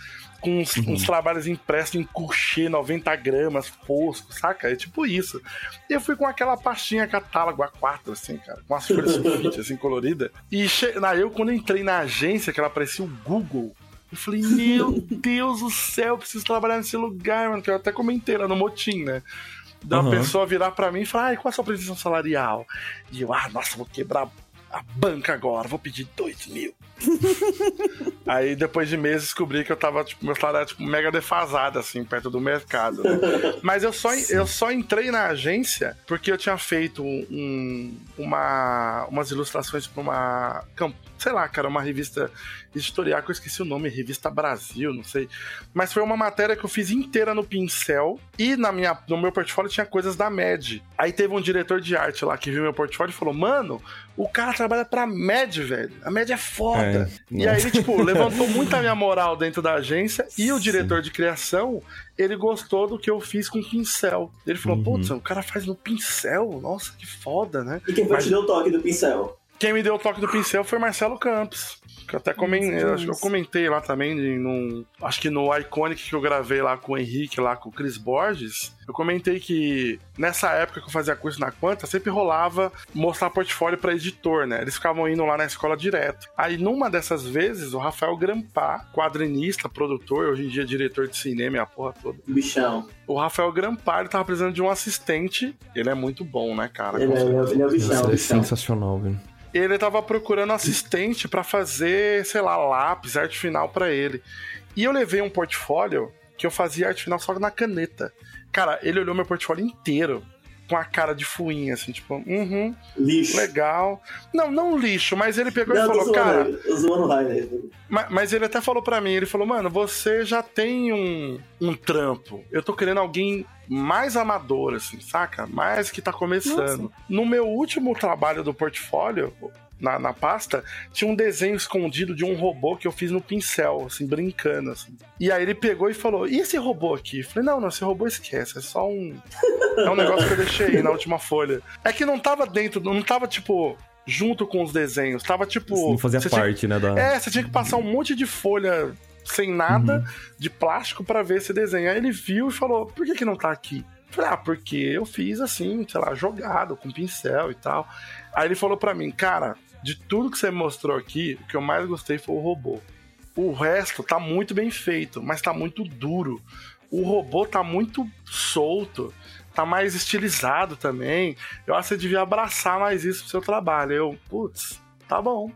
Com uns, uns trabalhos impressos em couchê, 90 gramas, fosco, saca? É tipo isso. E eu fui com aquela pastinha catálogo A4, assim, cara, com as folhas sulfite, assim, colorida. E che... na, eu, quando entrei na agência, que ela parecia o Google, eu falei, meu Deus do céu, eu preciso trabalhar nesse lugar, mano, que eu até comentei lá no motim, né? Da Aham. pessoa virar pra mim e falar, ai, qual é a sua previsão salarial? E eu, ah, nossa, vou quebrar a banca agora, vou pedir dois mil. Aí depois de meses descobri que eu tava, tipo, meu salário era tipo, mega defasado, assim, perto do mercado. né? Mas eu só, eu só entrei na agência porque eu tinha feito um, uma, umas ilustrações pra uma. camp- Sei lá, cara, uma revista editorial que eu esqueci o nome, Revista Brasil, não sei. Mas foi uma matéria que eu fiz inteira no pincel e na minha, no meu portfólio tinha coisas da MED. Aí teve um diretor de arte lá que viu meu portfólio e falou: Mano, o cara trabalha pra MED, velho. A MED é foda. É, e aí ele, tipo, levantou muito a minha moral dentro da agência e o diretor de criação, ele gostou do que eu fiz com pincel. Ele falou: Uhum. Putz, o cara faz no pincel? Nossa, que foda, né? E quem foi Mas- que te deu o toque do pincel? Quem me deu o toque do pincel foi Marcelo Campos. Que eu até comentei, acho que eu comentei lá também, num, acho que no Iconic que eu gravei lá com o Henrique, lá com o Chris Borges, eu comentei que nessa época que eu fazia curso na Quanta, sempre rolava mostrar portfólio pra editor, né? Eles ficavam indo lá na escola direto. Aí numa dessas vezes, o Rafael Grampá, quadrinista, produtor, hoje em dia diretor de cinema e a porra toda. Bichão. O Rafael Grampá, ele tava precisando de um assistente. Ele é muito bom, né, cara? Ele é, ele é- ele é o bichão, Isso é bichão. sensacional, velho. Ele tava procurando assistente pra fazer, sei lá, lápis, arte final pra ele. E eu levei um portfólio que eu fazia arte final só na caneta. Cara, ele olhou meu portfólio inteiro com a cara de fuinha, assim, tipo, uhum, Lixo. legal. Não, não lixo, mas ele pegou Não, e falou, zoando, cara, zoando o Rainer. Ma- Mas ele até falou pra mim, ele falou, mano, você já tem um, um trampo. Eu tô querendo alguém mais amador, assim, saca? Mais que tá começando. No meu último trabalho do portfólio, na, na pasta, tinha um desenho escondido de um robô que eu fiz no pincel, assim, brincando, assim. E aí ele pegou e falou, e esse robô aqui? Eu falei, não, não, esse robô esquece, é só um... É um negócio que eu deixei aí na última folha. É que não tava dentro, não tava, tipo... Junto com os desenhos, tava tipo. Não fazia você tinha- parte, né, da... é, você tinha que passar um monte de folha sem nada, de plástico, pra ver esse desenho. Aí ele viu e falou: por que, que não tá aqui? Falei, ah, porque eu fiz assim, sei lá, jogado, com pincel e tal. Aí ele falou pra mim, cara, de tudo que você mostrou aqui, o que eu mais gostei foi o robô. O resto tá muito bem feito, mas tá muito duro. O robô tá muito solto, tá mais estilizado também. Eu acho que você devia abraçar mais isso pro seu trabalho. Eu, putz, tá bom.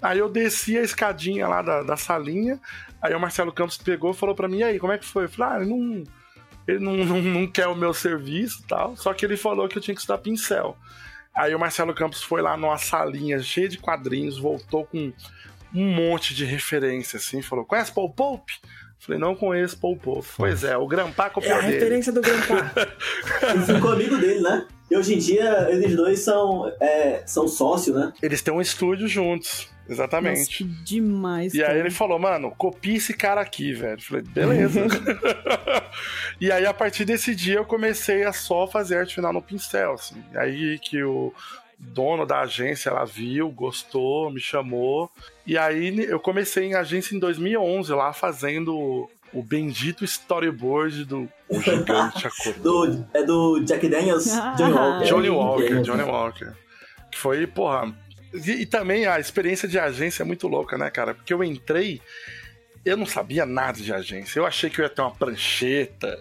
Aí eu desci a escadinha lá da, da salinha, aí o Marcelo Campos pegou e falou pra mim, e aí, como é que foi? Eu falei, ah, ele não, ele não, não, não quer o meu serviço tal, só que ele falou que eu tinha que estudar pincel. Aí o Marcelo Campos foi lá numa salinha cheia de quadrinhos, voltou com um monte de referência, assim, falou, conhece Paul Pope? Falei, não conheço Paul Pope. Pois é, o Grampá É copiou a dele. referência do Grandpa. Ele ficou amigo dele, né? E hoje em dia, eles dois são, é, são sócios, né? Eles têm um estúdio juntos, exatamente. que demais. E aí cara. ele falou, mano, copia esse cara aqui, velho. Eu Falei, beleza. e aí, a partir desse dia, eu comecei a só fazer arte final no pincel, assim. Aí que o dono da agência, ela viu, gostou, me chamou. E aí, eu comecei em agência em 2011, lá fazendo o bendito storyboard do O Gigante Acordou. Do, é do Jack Daniels, Johnny Walker. Johnny Walker, Johnny Walker. Que foi, porra. E, e também a experiência de agência é muito louca, né, cara? Porque eu entrei, eu não sabia nada de agência. Eu achei que eu ia ter uma prancheta.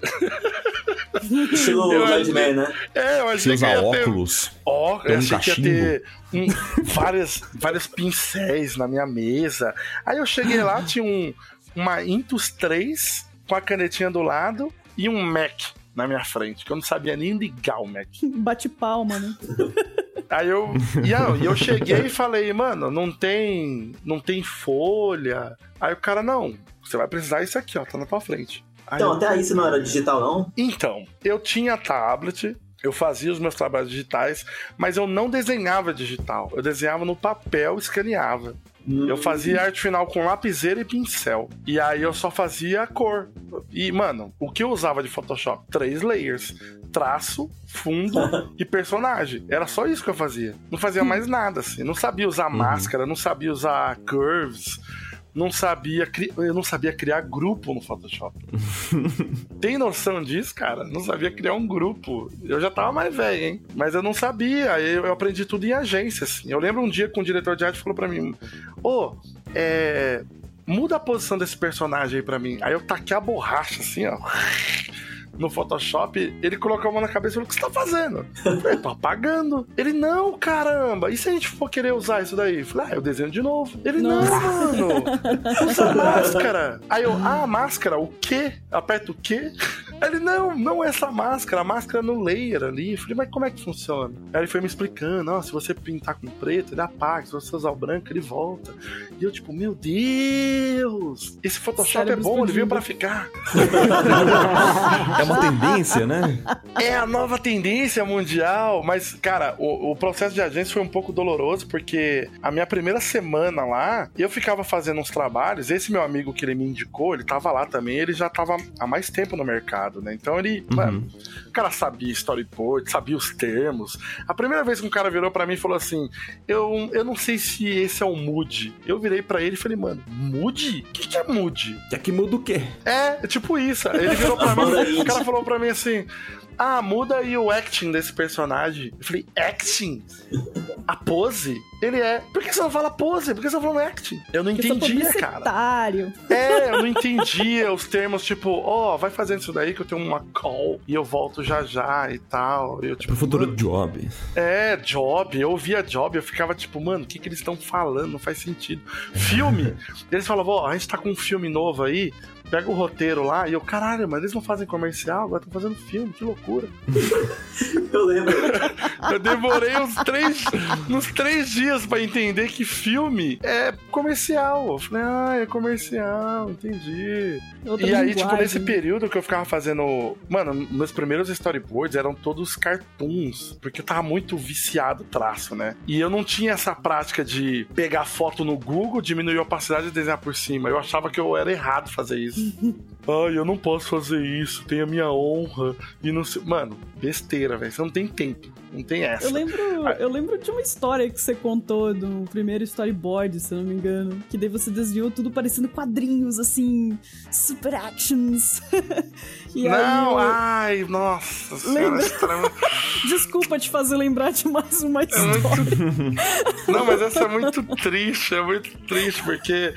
Estilo Eu Madman, né? É, eu Você achei que usa eu ia ter. óculos. Ó, eu um achei que ia cachimbo. ter um, várias, vários pincéis na minha mesa. Aí eu cheguei lá, tinha um, uma Intus 3 com a canetinha do lado e um Mac na minha frente, que eu não sabia nem ligar o Mac. Bate palma, né? Aí eu, e eu, eu cheguei e falei, mano, não tem, não tem folha. Aí o cara, não, você vai precisar isso aqui, ó, tá na tua frente. Aí Então, eu- até aí você não era digital, não? então, eu tinha tablet, eu fazia os meus trabalhos digitais, mas eu não desenhava digital. Eu desenhava no papel, escaneava. Eu fazia arte final com lapiseira e pincel. E aí eu só fazia a cor. E, mano, o que eu usava de Photoshop? Três layers. Traço, fundo e personagem. Era só isso que eu fazia. Não fazia mais nada, assim. Não sabia usar máscara, não sabia usar curves. Não sabia, cri... eu não sabia criar grupo no Photoshop. Tem noção disso, cara? Não sabia criar um grupo. Eu já tava mais velho, hein? Mas eu não sabia. Aí Eu aprendi tudo em agência, assim. Eu lembro um dia que um diretor de arte falou pra mim: Ô, é. Muda a posição desse personagem aí pra mim. Aí eu taquei a borracha, assim, ó. No Photoshop, ele colocou a mão na cabeça e falou: O que você tá fazendo? Eu falei, tô apagando. Ele, não, caramba. E se a gente for querer usar isso daí? Eu falei, ah, eu desenho de novo. Ele, não, mano. Usa máscara. Aí eu, ah, máscara, o quê? Aperta o quê? Aí ele, não, não é essa máscara, a máscara no layer ali. Eu falei, mas como é que funciona? Aí ele foi me explicando, ó, se você pintar com preto, ele apaga, se você usar o branco, ele volta. E eu, tipo, meu Deus! Esse Photoshop Cérebro é bom, ele veio pra ficar. É uma tendência, né? É a nova tendência mundial, mas, cara, o, o processo de agência foi um pouco doloroso, porque a minha primeira semana lá, eu ficava fazendo uns trabalhos, esse meu amigo que ele me indicou, ele tava lá também, ele já tava há mais tempo no mercado, né? Então ele, mano, o cara sabia storyboard, sabia os termos. A primeira vez que um cara virou pra mim e falou assim, eu, eu não sei se esse é o mood. Eu virei pra ele e falei, mano, mood? O que, que é mood? E aqui muda o quê? É, é tipo isso. Ele virou pra mim, o cara falou pra mim assim: Ah, muda aí o acting desse personagem. Eu falei, acting? A pose? Ele é. Por que você não fala pose? Por que você não fala acting? Eu não entendia, cara. É, eu não entendia os termos, tipo, ó, vai fazendo isso daí que eu tenho uma call e eu volto já já e tal. E eu, tipo, Pro futuro job. é, job, eu ouvia job, eu ficava tipo, mano, o que, que eles estão falando? Não faz sentido. Filme, eles falavam, ó, a gente tá com um filme novo aí, pega o roteiro lá, e eu, caralho, mas eles não fazem comercial, agora estão fazendo filme, que loucura. Eu lembro. Eu demorei uns três, uns três dias pra entender que filme é comercial. Eu falei, ah, é comercial, entendi. Outra e aí, tipo, nesse período que eu ficava fazendo. Mano, meus primeiros storyboards eram todos cartoons. Porque eu tava muito viciado traço, né? E eu não tinha essa prática de pegar foto no Google, diminuir a opacidade e desenhar por cima. Eu achava que eu era errado fazer isso. Ai, eu não posso fazer isso, tem a minha honra. E não sei. Mano, besteira, velho. Você não tem tempo. Não tem essa. Eu lembro, eu lembro de uma história que você contou do primeiro storyboard, se eu não me engano. Que daí você desenhou tudo parecendo quadrinhos, assim, super actions. e aí não, eu- ai, nossa senhora. Lembra? extrema- Desculpa te fazer lembrar de mais uma É história. muito... Não, mas essa é muito triste, é muito triste, porque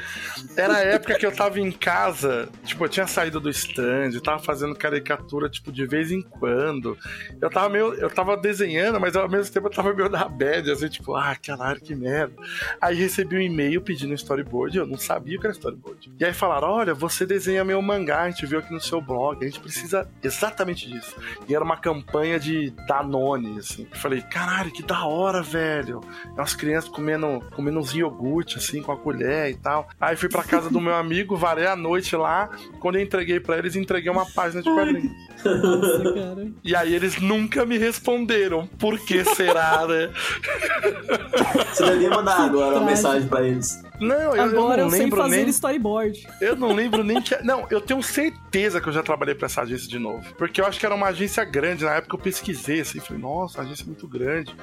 era a época que eu tava em casa, tipo, eu tinha saído do stand, tava fazendo caricatura, tipo, de vez em quando. Eu tava meio. Eu tava desenhando, mas ao mesmo tempo eu tava meio na bad, assim, tipo, ah, caralho, que merda. Aí recebi um e-mail pedindo storyboard, eu não sabia o que era storyboard. E aí falaram: olha, você desenha meu mangá, a gente viu aqui no seu blog, a gente precisa exatamente disso. E era uma campanha de Danone, assim. Eu falei, caralho, que da hora, velho. Umas crianças comendo, comendo uns iogurte, assim, com a colher e tal. Aí fui pra casa do meu amigo, varei a noite lá. Quando eu entreguei pra eles, entreguei uma página de quadrinhos. Nossa, cara. E aí eles nunca me responderam. Por que será, né? Você devia mandar agora uma mensagem pra eles. Não, eu, eu Agora não eu, sei lembro fazer nem. storyboard. Eu não lembro nem que. Não, eu tenho certeza que eu já trabalhei pra essa agência de novo. Porque eu acho que era uma agência grande. Na época eu pesquisei assim, falei, nossa, agência é muito grande.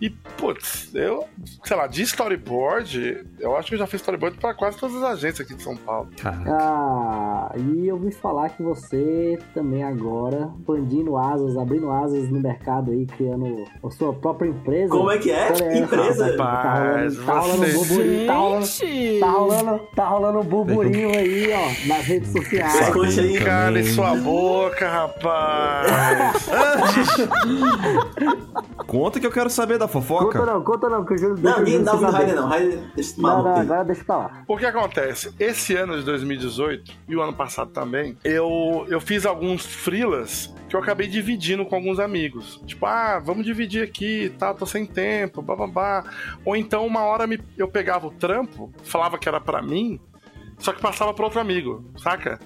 E, putz, eu, sei lá, de storyboard, eu acho que eu já fiz storyboard pra quase todas as agências aqui de São Paulo. Cara. Ah, e eu ouvi falar que você também agora, bandindo asas, abrindo asas no mercado aí, criando a sua própria empresa. Como é que é? Olha Empresa? Tá rolando, tá rolando Você- um burburinho, tá rolando, tá rolando, tá rolando burburinho aí, ó, nas redes sociais. Conte aí. Cale sua boca, rapaz. Conta que eu quero saber da Conta fofoca. não, conta não, que eu juro Não, ninguém eu dá o. Raider não. Deixa esse Não, não, agora deixa pra lá. O que acontece? Esse ano de 2018 e o ano passado também, eu, eu fiz alguns freelas que eu acabei dividindo com alguns amigos. Tipo, ah, vamos dividir aqui, tá, tô sem tempo, bababá. Ou então, uma hora me- eu pegava o trampo, falava que era pra mim, só que passava pra outro amigo, saca?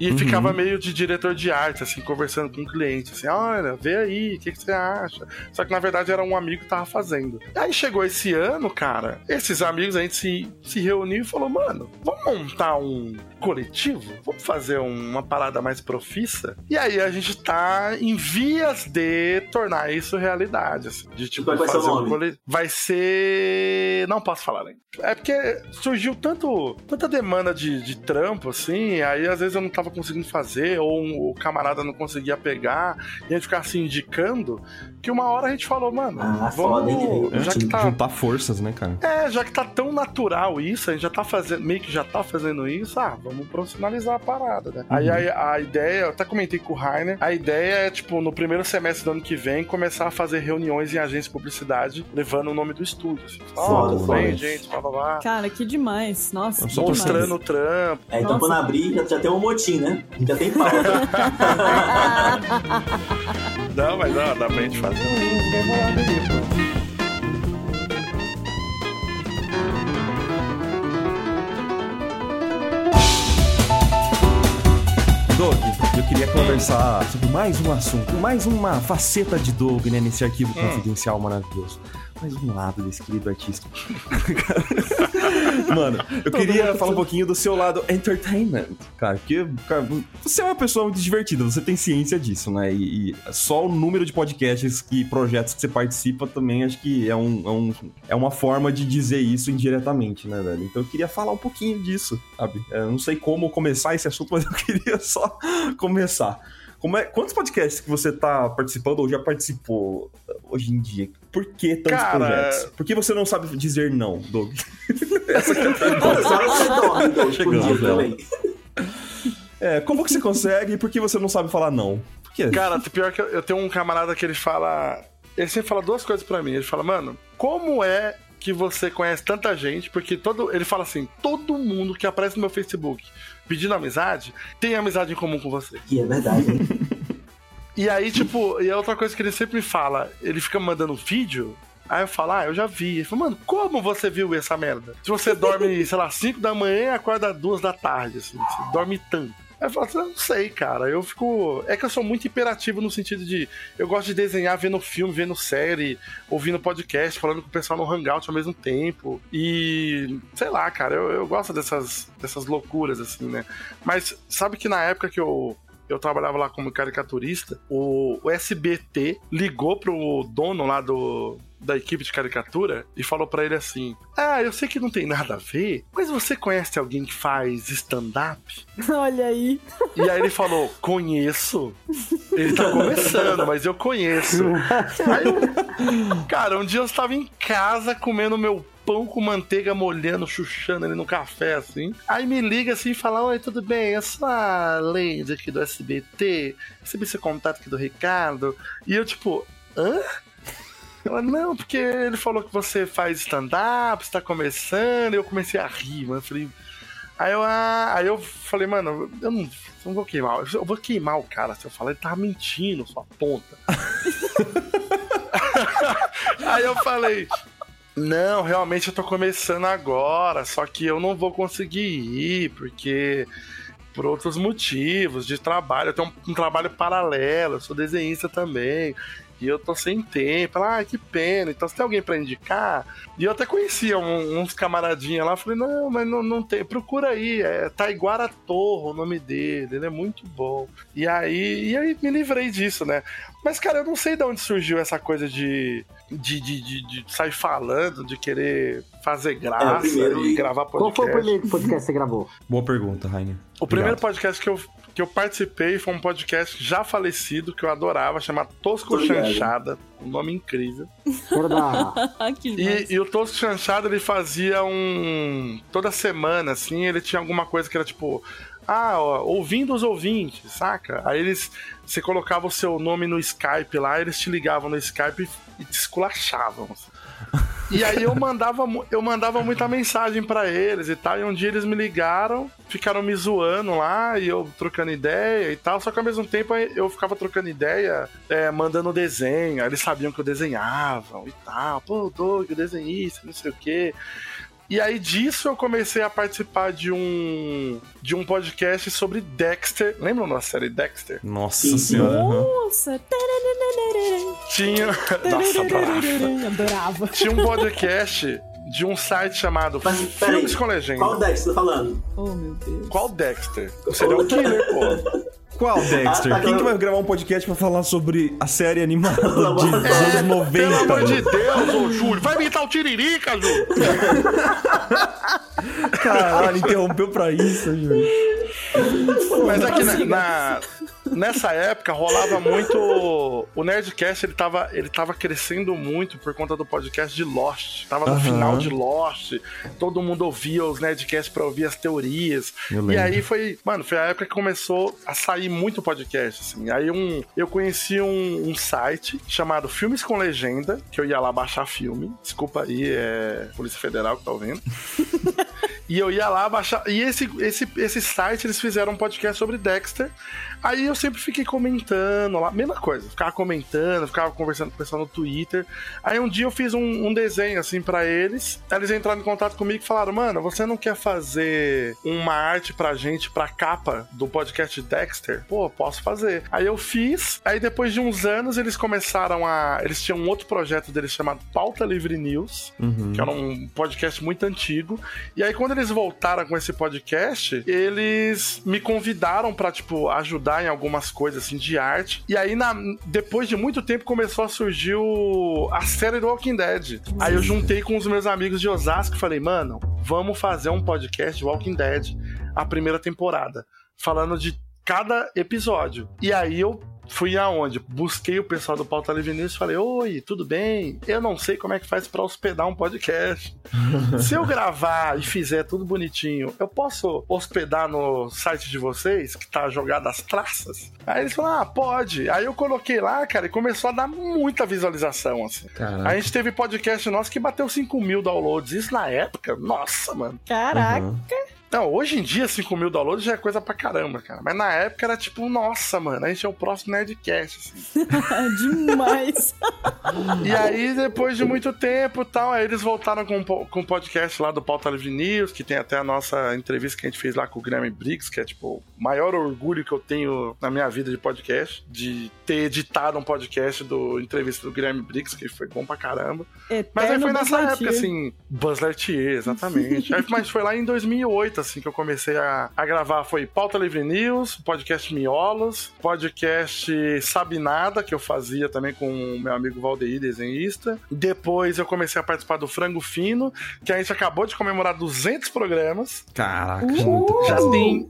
E ficava meio de diretor de arte, assim, conversando com o cliente, assim, olha, vê aí, o que, que você acha? Só que na verdade era um amigo que tava fazendo. Aí chegou esse ano, cara, esses amigos, a gente se, se reuniu e falou, mano, vamos montar um coletivo? Vamos fazer uma parada mais profissa? E aí a gente tá em vias de tornar isso realidade, assim, de tipo, vai fazer um coletivo. Vai ser. Não posso falar ainda. É porque surgiu tanto, tanta demanda de, de trampo, assim, aí às vezes eu não tava tava conseguindo fazer, ou um- o camarada não conseguia pegar, e a gente ficava se indicando, que uma hora a gente falou, mano, Ah, vamos. foda, hein? já que tá. Juntar forças, né, cara? É, já que tá tão natural isso, a gente já tá fazendo, meio que já tá fazendo isso, ah, vamos profissionalizar a parada, né? Aí a, a ideia, eu até comentei com o Rainer, a ideia é, tipo, no primeiro semestre do ano que vem, começar a fazer reuniões em agência de publicidade, levando o nome do estúdio. Assim, ó, Foda, tudo bem, foda. gente, blá blá blá. Cara, que demais. Nossa, Só que Mostrando demais. o trampo. É, então Nossa. quando abrir, já, já tem um motim, né? Já tem pauta. Não, mas ó, dá pra gente fazer um ali, pô. Doug, eu queria conversar sobre mais um assunto, mais uma faceta de Doug, né, nesse arquivo confidencial maravilhoso. Mais um lado desse querido artista. Mano, eu queria falar um pouquinho do seu lado entertainment, cara, porque cara, você é uma pessoa muito divertida, você tem ciência disso, né? E, e só o número de podcasts e projetos que você participa também acho que é, um, é, um- é uma forma de dizer isso indiretamente, né, velho? Então eu queria falar um pouquinho disso, sabe? Eu não sei como começar esse assunto, mas eu queria só começar. Como é, quantos podcasts que você tá participando ou já participou hoje em dia? Por que tantos Cara, projetos? Por que você não sabe dizer não, Doug? Você por Chegando, dia velho. também? É, como que você consegue e por que você não sabe falar não? Por quê? Cara, pior que eu, eu tenho um camarada que ele fala. Ele sempre fala duas coisas pra mim. Ele fala, mano, como é que você conhece tanta gente? Porque todo. Ele fala assim: todo mundo que aparece no meu Facebook pedindo amizade tem amizade em comum com você. E é verdade, hein? E aí, tipo, e a outra coisa que ele sempre me fala, ele fica mandando vídeo. Aí eu falo, ah, eu já vi. Ele fala, mano, como você viu essa merda? Se você dorme, sei lá, 5 da manhã e acorda 2 da tarde, assim, você dorme tanto. Eu assim, não sei, cara. Eu fico. É que eu sou muito imperativo no sentido de. Eu gosto de desenhar vendo filme, vendo série, ouvindo podcast, falando com o pessoal no Hangout ao mesmo tempo. E. Sei lá, cara, eu, eu gosto dessas, dessas loucuras, assim, né? Mas sabe que na época que eu eu trabalhava lá como caricaturista, o, o SBT ligou pro dono lá do, da equipe de caricatura e falou pra ele assim: Ah, eu sei que não tem nada a ver, mas você conhece alguém que faz stand-up? Olha aí. E aí ele falou: Conheço. Ele tá começando, mas eu conheço. Aí eu, cara, um dia eu estava em casa comendo meu pão com manteiga molhando, chuchando ali no café, assim. Aí me liga assim e fala: Oi, tudo bem? Eu sou a Lady aqui do SBT. Recebi seu contato aqui do Ricardo. E eu, tipo, hã? Ela, não, porque ele falou que você faz stand-up, está começando. E eu comecei a rir, mano. Eu falei. Aí eu, ah, aí eu falei, mano, eu não, eu não vou queimar. Eu vou queimar o cara se eu falar, ele tava mentindo, sua ponta. aí eu falei, não, realmente eu tô começando agora, só que eu não vou conseguir ir, porque por outros motivos de trabalho. Eu tenho um, um trabalho paralelo, eu sou desenhista também. E eu tô sem tempo. Ela, ah, que pena. Então, se tem alguém pra indicar. E eu até conhecia um- uns camaradinhas lá. Falei, não, mas não, não tem. Procura aí. É Taiguara Torro o nome dele. Ele é muito bom. E aí, e aí me livrei disso, né? Mas, cara, eu não sei de onde surgiu essa coisa de. De, de, de, de sair falando, de querer fazer graça primeiro. e gravar podcast. Qual foi o primeiro podcast que você gravou? Boa pergunta, Rainer. O primeiro Obrigado. podcast que eu, que eu participei foi um podcast já falecido, que eu adorava, chamado Tosco. Chanchada. Um nome incrível. E, e o Tosco Chanchada, ele fazia um. Toda semana, assim, ele tinha alguma coisa que era tipo. Ah, ó, ouvindo os ouvintes, saca? Aí eles. Você colocava o seu nome no Skype lá, eles te ligavam no Skype e te esculachavam. assim. E aí eu mandava, eu mandava muita mensagem pra eles e tal. E um dia eles me ligaram, ficaram me zoando lá e eu trocando ideia e tal. Só que ao mesmo tempo eu ficava trocando ideia, é, mandando desenho. Aí eles sabiam que eu desenhava e tal. Pô, Doug, desenhista, não sei o quê. E aí disso eu comecei a participar de um de um podcast sobre Dexter. Lembram da série Dexter? Nossa Sim. senhora. Nossa. Tinha. Nossa, adorava. Tinha um podcast de um site chamado Mas, Filmes com Legenda. Qual Dex você tá falando? Oh, meu Deus. Qual Dexter? O serial killer, pô. Qual, Dexter? Ah, tá, Quem que não. vai gravar um podcast pra falar sobre a série animada de- dos É, anos 90? Pelo amor de? Deus, ô Júlio. Vai imitar o Tiririca, Júlio. Caralho, interrompeu pra isso, Júlio. Mas aqui na, na- nessa época rolava muito. O Nerdcast ele tava, ele tava crescendo muito por conta do podcast de Lost. Tava no Aham. final de Lost. Todo mundo ouvia os Nerdcasts pra ouvir as teorias. E aí foi, mano, foi a época que começou a sair muito podcast, assim. Aí um, eu conheci um, um site chamado Filmes com Legenda, que eu ia lá baixar filme. Desculpa aí, é Polícia Federal que tá ouvindo. E eu ia lá baixar. E esse, esse, esse site eles fizeram um podcast sobre Dexter. Aí eu sempre fiquei comentando lá, mesma coisa, ficava comentando, ficava conversando com o pessoal no Twitter. Aí um dia eu fiz um, um desenho assim pra eles. Eles entraram em contato comigo e falaram: Mano, você não quer fazer uma arte pra gente, pra capa do podcast Dexter? Pô, posso fazer. Aí eu fiz. Aí depois de uns anos eles começaram a. Eles tinham um outro projeto deles chamado Pauta Livre News Uhum. que era um podcast muito antigo. E aí, quando eles voltaram com esse podcast, eles me convidaram pra, tipo, ajudar em algumas coisas, assim, de arte. E aí, na- depois de muito tempo, começou a surgir o- a série do Walking Dead. Aí eu juntei com os meus amigos de Osasco e falei, mano, vamos fazer um podcast de Walking Dead, a primeira temporada, falando de cada episódio. E aí eu fui aonde? Busquei o pessoal do Pauta Livre News e falei: Oi, tudo bem? Eu não sei como é que faz pra hospedar um podcast. Se eu gravar e fizer tudo bonitinho, eu posso hospedar no site de vocês, que tá jogado as traças? Aí eles falaram: Ah, pode. Aí eu coloquei lá, cara, e começou a dar muita visualização, assim. Caraca. A gente teve podcast nosso que bateu 5 mil downloads. Isso na época, nossa, mano. Caraca, Uhum. Não, hoje em dia 5 mil downloads já é coisa pra caramba, cara. Mas na época era tipo, nossa, mano, a gente é o próximo Nerdcast, assim. demais. E aí, depois de muito tempo e tal, aí eles voltaram com, com o podcast lá do Pauta Livre News, que tem até a nossa entrevista que a gente fez lá com o Graham Briggs, que é tipo o maior orgulho que eu tenho na minha vida de podcast, de ter editado um podcast do entrevista do Graham Briggs, que foi bom pra caramba. Mas aí Eterno foi Buzz nessa época, Lightyear. assim, Buzz Lightyear, exatamente. Aí, mas foi lá em 2008, assim, que eu comecei a, a gravar. Foi Pauta Livre News, podcast Miolos, podcast Sabe Nada, que eu fazia também com o meu amigo Valdeir, desenhista. Depois eu comecei a participar do Frango Fino, que a gente acabou de comemorar 200 programas. Caraca, Uh! Já tem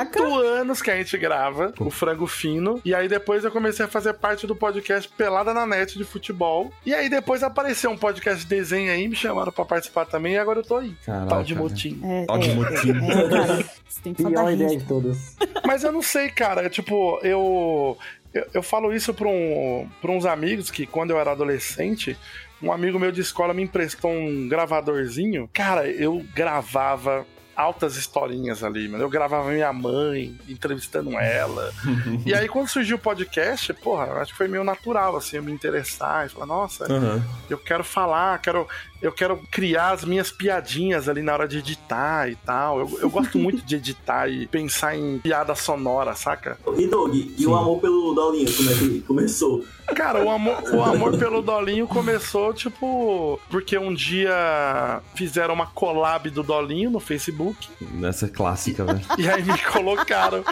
oito anos que a gente grava o Frango Fino. E aí depois eu comecei a fazer parte do podcast Pelada na Net de futebol. E aí depois apareceu um podcast de desenho aí, me chamaram pra participar também, e agora eu tô aí. Caraca, Tal de motim. É, Tal de é, motim. É, cara, você tem que Pior ideia de todas. Mas eu não sei, cara. Tipo, eu. Eu, eu falo isso pra, um, pra uns amigos que quando eu era adolescente. Um amigo meu de escola me emprestou um gravadorzinho. Cara, eu gravava altas historinhas ali, mano. Eu gravava minha mãe, entrevistando ela. e aí, quando surgiu o podcast, porra, acho que foi meio natural, assim, eu me interessar e falar, nossa, Aham. eu quero falar, quero, eu quero criar as minhas piadinhas ali na hora de editar e tal. Eu, eu gosto muito de editar e pensar em piada sonora, saca? E Doug, e Sim. o amor pelo Dolinho, como é que começou? Cara, o amor, o amor pelo Dolinho começou, tipo, porque um dia fizeram uma collab do Dolinho no Facebook. Nessa clássica, velho. E aí me colocaram.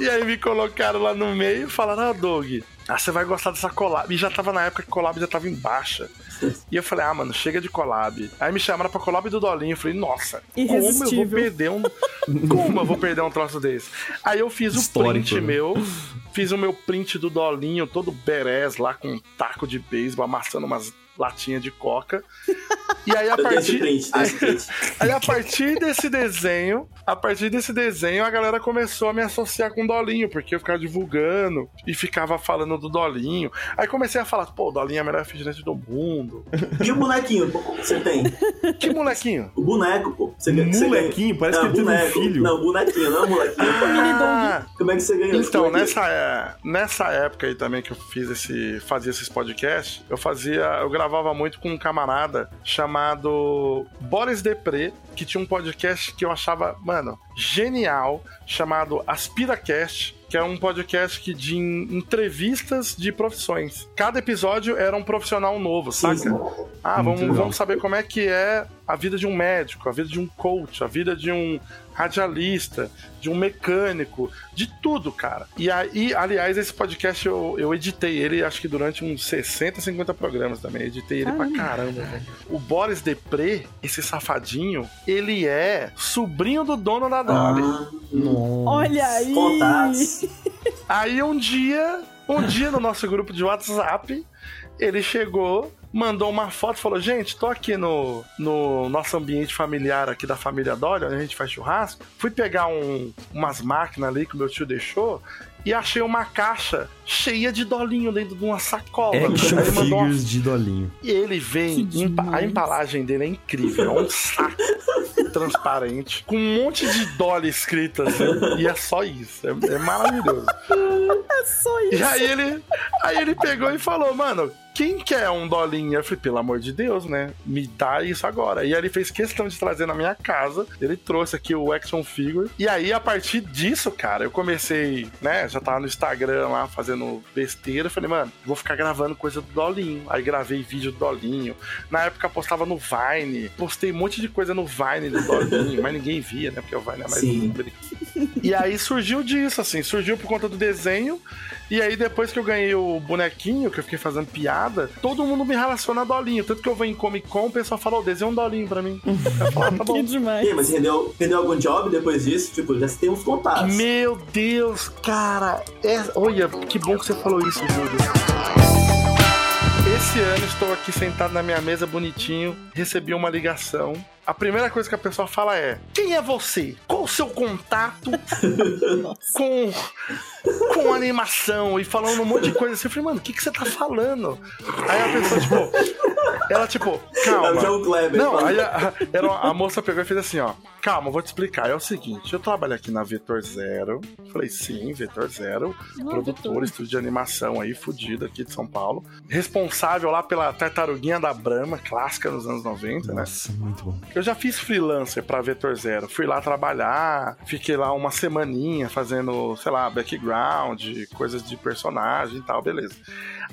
e aí me colocaram lá no meio e falaram, ah, Doug, ah, você vai gostar dessa collab. E já tava na época que collab já tava em baixa. E eu falei, ah, mano, chega de collab. Aí me chamaram pra collab do Dolinho. Eu falei, nossa, como eu vou perder um. Como eu vou perder um troço desse? Aí eu fiz o Histórico, print né? meu. Fiz o meu print do Dolinho, todo berés lá com um taco de beisebol, amassando umas latinhas de coca. E aí a partir. print, print. Aí a partir desse desenho, a partir desse desenho, a galera começou a me associar com o Dolinho, porque eu ficava divulgando e ficava falando do Dolinho. Aí comecei a falar, pô, o Dolinho é a melhor refrigerante do mundo. E o bonequinho pô, você tem? Que molequinho? O boneco, pô. Você, ganha- você Molequinho? Parece que ele teve um boneco. filho. Não, bonequinho, não, molequinho. Ah, Como é que você ganhou esse então, bonequinho? nessa, é, nessa época aí também que eu fiz esse, fazia esses podcasts, eu fazia, eu gravava muito com um camarada chamado Boris Depré, que tinha um podcast que eu achava, mano, genial, chamado AspiraCast, que é um podcast que de en- entrevistas de profissões. Cada episódio era um profissional novo, saca? Ah, vamos, vamos saber como é que é a vida de um médico, a vida de um coach, a vida de um radialista, de um mecânico, de tudo, cara. E aí, aliás, esse podcast eu, eu editei ele, acho que durante uns 60, 50 programas também. Editei ele Caramba. pra caramba, velho. O Boris Depré, esse safadinho, ele é sobrinho do dono da Dolly. Ah, Nossa. Olha aí! contatos. Aí um dia, um dia no nosso grupo de WhatsApp, ele chegou, mandou uma foto, falou: Gente, tô aqui no, no nosso ambiente familiar aqui da família Dolly, onde a gente faz churrasco. Fui pegar um- umas máquinas ali que o meu tio deixou. E achei uma caixa cheia de dolinho dentro de uma sacola. Action ele mandou uma de dolinho. e ele vem, empa- a embalagem dele é incrível, é um saco transparente, com um monte de dolly escrito assim, e é só isso, é, é maravilhoso. É só isso. E aí ele, aí ele pegou e falou, mano, quem quer um dolinho? Eu falei, pelo amor de Deus, né? Me dá isso agora. E aí ele fez questão de trazer na minha casa. Ele trouxe aqui o action figure. E aí, a partir disso, cara, eu comecei, né? Já tava no Instagram lá fazendo besteira. Eu falei, mano, vou ficar gravando coisa do Dolinho. Aí gravei vídeo do Dolinho. Na época postava no Vine. Postei um monte de coisa no Vine do Dolinho, mas ninguém via, né? Porque o Vine é mais Sim. E aí surgiu disso, assim, surgiu por conta do desenho. E aí, depois que eu ganhei o bonequinho, que eu fiquei fazendo piada, todo mundo me relaciona a Dolinho. Tanto que eu vou em Comic Con, o pessoal fala, "Ô, desenha um Dolinho pra mim. Eu falo, ah, tá Que bom. demais. E aí, mas rendeu, rendeu algum job depois disso? Tipo, já tem uns contatos. Meu Deus, cara. É... Olha, que bom que você falou isso, Júlio. Esse ano estou aqui sentado na minha mesa bonitinho, recebi uma ligação. A primeira coisa que a pessoa fala é: Quem é você? Qual o seu contato com, com animação? E falando um monte de coisa assim. Eu falei, mano, o que, que você tá falando? Aí a pessoa, tipo, ela, tipo, É o calma. Não, aí a, uma- a moça pegou e fez assim, ó. Calma, eu vou te explicar. É o seguinte, eu trabalho aqui na Vetor Zero. Falei, sim, Vetor Zero. Ah, produtor, estúdio de animação aí, fudido aqui de São Paulo. Responsável lá pela tartaruguinha da Brahma, clássica nos anos 90, né? Nossa, muito bom. Eu já fiz freelancer pra Vetor Zero. Fui lá trabalhar, fiquei lá uma semaninha fazendo, sei lá, background, coisas de personagem e tal, beleza.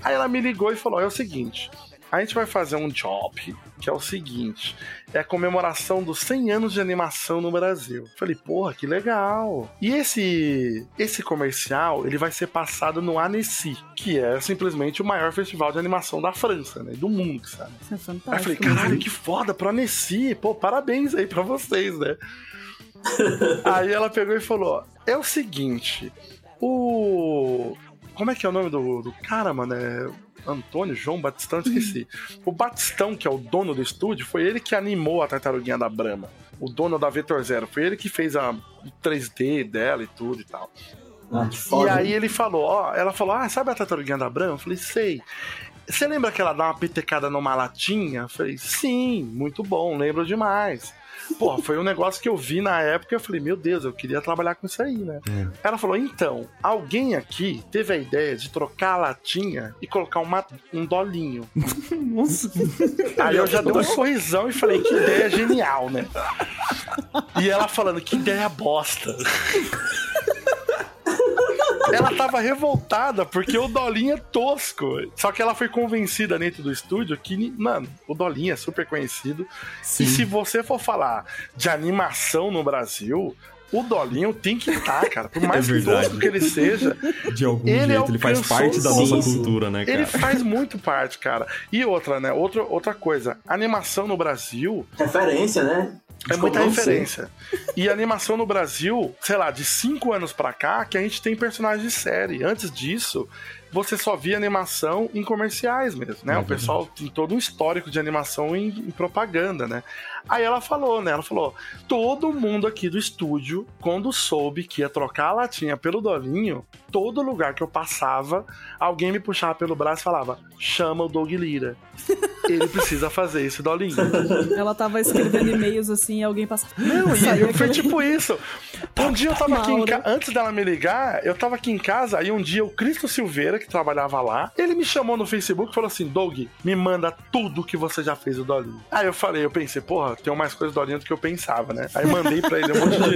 Aí ela me ligou e falou: é o seguinte. A gente vai fazer um job que é o seguinte: é a comemoração dos 100 anos de animação no Brasil. Falei, porra, que legal. E esse esse comercial, ele vai ser passado no Annecy, que é simplesmente o maior festival de animação da França, né? Do mundo, sabe? Isso é Aí eu falei, caralho, que foda, pro Annecy, pô, parabéns aí pra vocês, né? aí ela pegou e falou: é o seguinte, o. Como é que é o nome do, do cara, mano? É. Antônio, João Batistão, esqueci. O Batistão, que é o dono do estúdio, foi ele que animou a tartaruguinha da Brahma. O dono da Vetor Zero. Foi ele que fez a, o 3D dela e tudo e tal. Ah, E foda. aí ele falou, ó, ela falou, ah, sabe a tartaruguinha da Brahma? Eu falei, sei. Você lembra que ela dá uma petecada numa latinha? Eu falei, sim, muito bom, lembro demais. Pô, foi um negócio que eu vi na época e eu falei, meu Deus, eu queria trabalhar com isso aí, né? Ela falou, então, alguém aqui teve a ideia de trocar a latinha e colocar uma, um dolinho. Nossa. Aí eu já dei um sorrisão e falei, que ideia genial, né? E ela falando, que ideia bosta. Ela tava revoltada porque o Dolinho é tosco. Só que ela foi convencida dentro do estúdio que, mano, o Dolinho é super conhecido. Sim. E se você for falar de animação no Brasil, o Dolinho tem que estar, cara. Por mais É tosco que ele seja, De algum Ele jeito, ele faz parte da nossa cultura, né, cara? ele faz muito parte, cara. E outra, né? Outra, outra coisa, animação no Brasil Referência, né? É muita referência. E animação no Brasil, sei lá, de cinco anos pra cá, que a gente tem personagens de série. Antes disso, você só via animação em comerciais mesmo, né? É o pessoal tem todo um histórico de animação em, em propaganda, né? Aí ela falou, né? Ela falou: todo mundo aqui do estúdio, quando soube que ia trocar a latinha pelo Dolinho, todo lugar que eu passava, alguém me puxava pelo braço e falava: chama o Doug Lira. Ele precisa fazer esse Dolinho. Ela tava escrevendo e-mails assim e alguém passava. Não, e foi aquele- tipo isso. Um dia eu tava aqui em casa, antes dela me ligar, eu tava aqui em casa, aí um dia o Cristo Silveira, que trabalhava lá, ele me chamou no Facebook e falou assim: Doug, me manda tudo que você já fez do Dolinho. Aí eu falei, eu pensei, porra, tem mais coisa do Dolinho do que eu pensava, né? Aí mandei pra ele um monte de.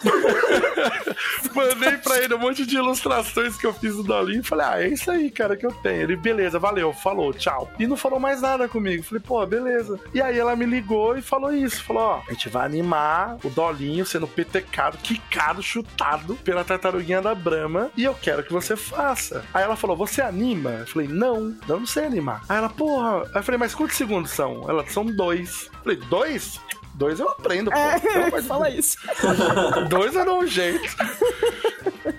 Mandei pra ele um monte de ilustrações que eu fiz do Dolinho. Falei, ah, é isso aí, cara, que eu tenho. Ele, beleza, valeu, falou, tchau. E não falou mais nada comigo. Falei, pô, beleza. E aí ela me ligou e falou isso. Falou, ó, a gente vai animar o Dolinho sendo petecado, quicado, chutado pela tartaruguinha da Brahma. E eu quero que você faça. Aí ela falou, você anima? Eu falei, não, eu não sei animar. Aí ela, porra. Aí eu falei, mas quantos segundos são? Ela, são dois. Eu falei, dois? Dois eu aprendo, pô. É, de fala Deus. isso. Dois eu dou um jeito.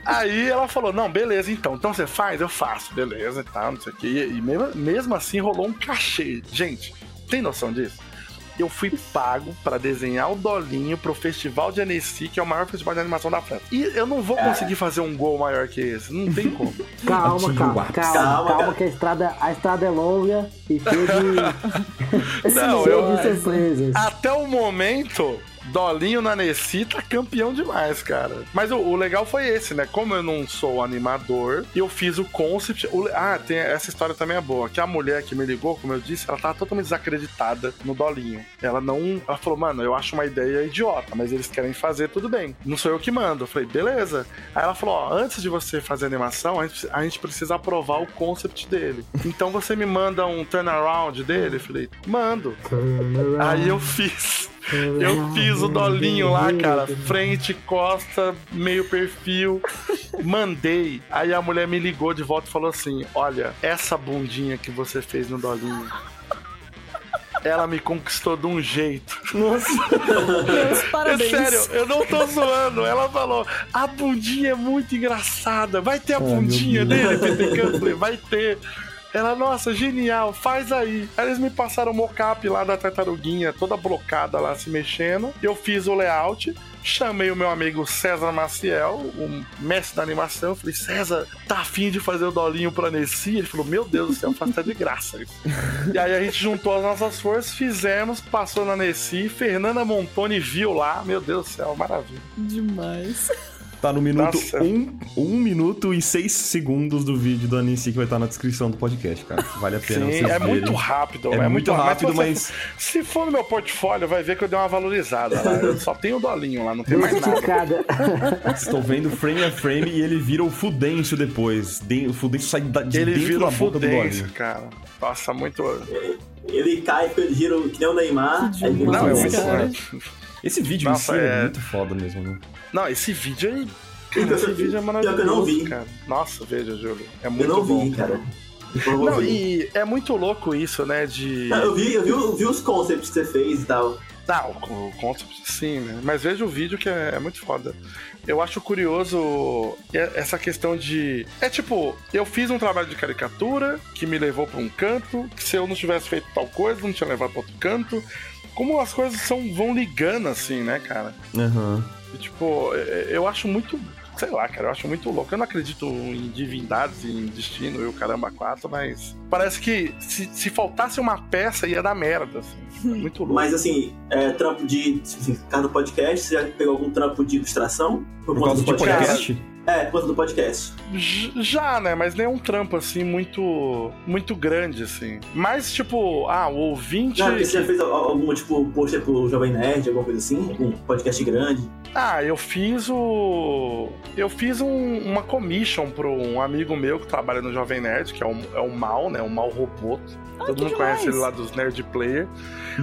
Aí ela falou: Não, beleza, então. Então você faz? Eu faço, beleza e tal, não sei o quê. E, e mesmo, mesmo assim rolou um cachê. Gente, tem noção disso? Eu fui pago pra desenhar o Dolinho pro Festival de Annecy, que é o maior festival de animação da França. E eu não vou conseguir fazer um gol maior que esse. Não tem como. Calma, calma, calma, Calma, calma, que a estrada, a estrada é longa e cheia de, Não, eu- de surpresas. Até o momento, Dolinho na Nessi tá campeão demais, cara. Mas o, o legal foi esse, né? Como eu não sou animador, eu fiz o concept. o ah, tem, essa história também é boa. Que a mulher que me ligou, como eu disse, ela tava totalmente desacreditada no Dolinho. Ela não. Ela falou, mano, eu acho uma ideia idiota, mas eles querem fazer, tudo bem. Não sou eu que mando. Eu falei, beleza. Aí ela falou, ó, antes de você fazer a animação, a gente, a gente precisa aprovar o concept dele. Então você me manda um turnaround dele? Eu falei, mando. Aí eu fiz. Eu fiz o dolinho lá, cara. Frente, costa, meio perfil. Mandei. Aí a mulher me ligou de volta e falou assim: Olha, essa bundinha que você fez no dolinho. Ela me conquistou de um jeito. Meus É parabéns. sério, eu não tô zoando. Ela falou: a bundinha é muito engraçada. Vai ter a bundinha dele? Eu falei, Vai ter. Ela, nossa, genial, faz aí. Aí eles me passaram o mocap lá da tartaruguinha, toda blocada lá, se mexendo. Eu fiz o layout, chamei o meu amigo César Maciel, o mestre da animação. Falei, César, tá afim de fazer o dolinho pra Nessi? Ele falou, meu Deus do céu, faz até de graça e aí a gente juntou as nossas forças, fizemos, passou na Nessi. Fernanda Montoni viu lá, meu Deus do céu, maravilha. Demais. Tá no minuto Nossa. 1 um, um minuto e 6 segundos do vídeo do Anissi que vai estar na descrição do podcast, cara. Vale a pena Sim, vocês é verem. muito rápido. É muito rápido, mas- você- Se for no meu portfolio, vai ver que eu dei uma valorizada lá. Eu só tenho o dolinho lá, não tem mais nada. Estou vendo frame a frame e ele vira o Fudêncio depois. De- O Fudêncio sai da- de Ele dentro vira da o boca do fudêncio, Dolinho. cara. Nossa, muito. Ele cai, ele gira que nem o Neymar. Aí vira Não, é muito. cara. Esse vídeo Nossa, em si é... é- muito foda mesmo, né? Não, esse vídeo aí. Cara, que esse eu- vídeo é que eu não maravilhoso, vi. cara. Nossa, veja, Júlio. É Eu muito não bom. vi, cara. Eu Não, e é muito louco isso, né? De. Não, eu vi, eu vi, eu vi os concepts que você fez e tal. Não, o, o concept sim, né? Mas veja o vídeo que é, é muito foda. Eu acho curioso e- essa questão de. É tipo, eu fiz um trabalho de caricatura que me levou pra um canto, que se eu não tivesse feito tal coisa, não tinha levado pra outro canto. Como as coisas são, vão ligando assim, né, cara? Aham. E, tipo, eu acho muito. Sei lá, cara, eu acho muito louco. Eu não acredito em divindades, em destino e o caramba quatro, mas parece que se, se faltasse uma peça ia dar merda, assim. É muito louco. Mas assim, é, trampo de. Assim, do podcast, você já pegou algum trampo de ilustração? Por, Por causa do podcast? podcast? É, por conta do podcast. Já, né? Mas nem um trampo assim muito muito grande assim. Mas tipo, ah, o ouvinte porque você já fez al- algum tipo pôster pro Jovem Nerd, alguma coisa assim? Algum podcast grande? Ah, eu fiz o eu fiz um- uma commission pro um amigo meu que trabalha no Jovem Nerd, que é o, é o Mal, né? O Mal Roboto. Todo que mundo conhece demais. ele lá dos Nerd Player.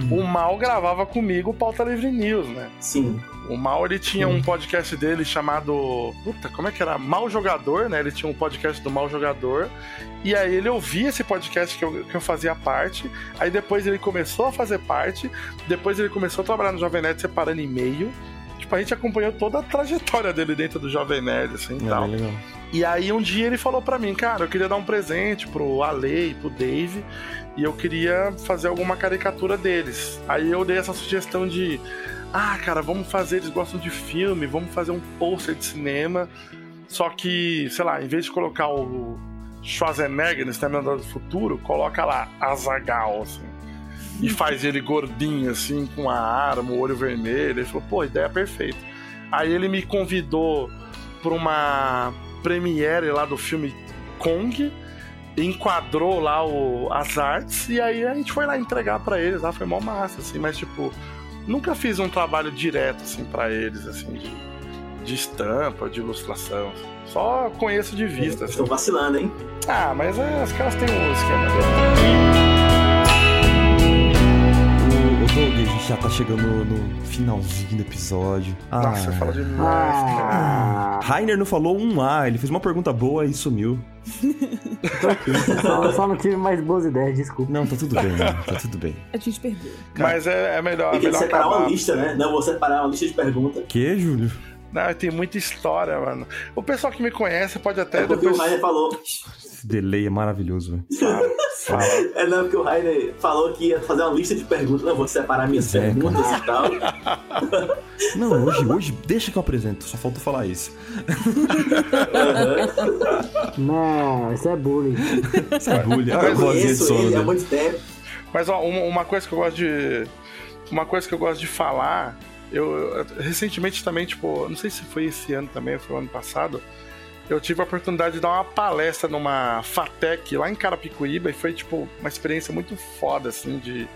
O Mal gravava comigo o Pauta Livre News, né? Sim. O Mal, ele tinha um podcast dele chamado. Puta, como é que era? Mal Jogador, né? Ele tinha um podcast do Mal Jogador. E aí ele ouvia esse podcast que eu, que eu fazia parte. Aí depois ele começou a fazer parte. Depois ele começou a trabalhar no Jovem Nerd separando e-mail. Tipo, a gente acompanhou toda a trajetória dele dentro do Jovem Nerd, assim e É tal. legal. E aí um dia ele falou pra mim, cara, eu queria dar um presente pro Ale e pro Dave e eu queria fazer alguma caricatura deles. Aí eu dei essa sugestão de, ah, cara, vamos fazer, eles gostam de filme, vamos fazer um pôster de cinema. Só que, sei lá, em vez de colocar o Schwarzenegger no Exterminador do Futuro, coloca lá Azagal, assim. E faz ele gordinho, assim, com a arma, o olho vermelho. Ele falou, pô, ideia perfeita. Aí ele me convidou pra uma premiere lá do filme Kong, enquadrou lá o, as artes, e aí a gente foi lá entregar pra eles, lá foi mó massa, assim, mas tipo, nunca fiz um trabalho direto, assim, pra eles, assim, de, de estampa, de ilustração. Só conheço de vista. assim. Estão vacilando, hein? Ah, mas é, os caras têm um esquema dele. O Doug, a gente já tá chegando no, finalzinho do episódio. Nossa, ah, fala demais, cara. Ah, Rainer não falou um A, ele fez uma pergunta boa e sumiu. tô aqui. Só, só não tive mais boas ideias, desculpa. Não, tá tudo bem, tá tudo bem. A gente perdeu. Mas é, é melhor, Tem que melhor separar acabar. uma lista, né? Não, vou separar uma lista de perguntas. Que, Júlio? Não, tem muita história, mano. O pessoal que me conhece pode até É porque depois. o Rainer falou. Esse delay é maravilhoso, velho. Fala. É não, porque o Rainer falou que ia fazer uma lista de perguntas. Não, vou separar minhas É, perguntas e tal. Não, hoje, hoje, deixa que eu apresento, só falta falar isso. Não, isso é bullying. Isso é bullying. Olha a Eu de conheço sono ele há dele. muito tempo. Mas ó, uma, uma coisa que eu gosto de. Uma coisa que eu gosto de falar. Eu, eu- recentemente também, tipo, não sei se foi esse ano também, foi o ano passado. Eu tive a oportunidade de dar uma palestra numa FATEC lá em Carapicuíba e foi, tipo, uma experiência muito foda, assim, de,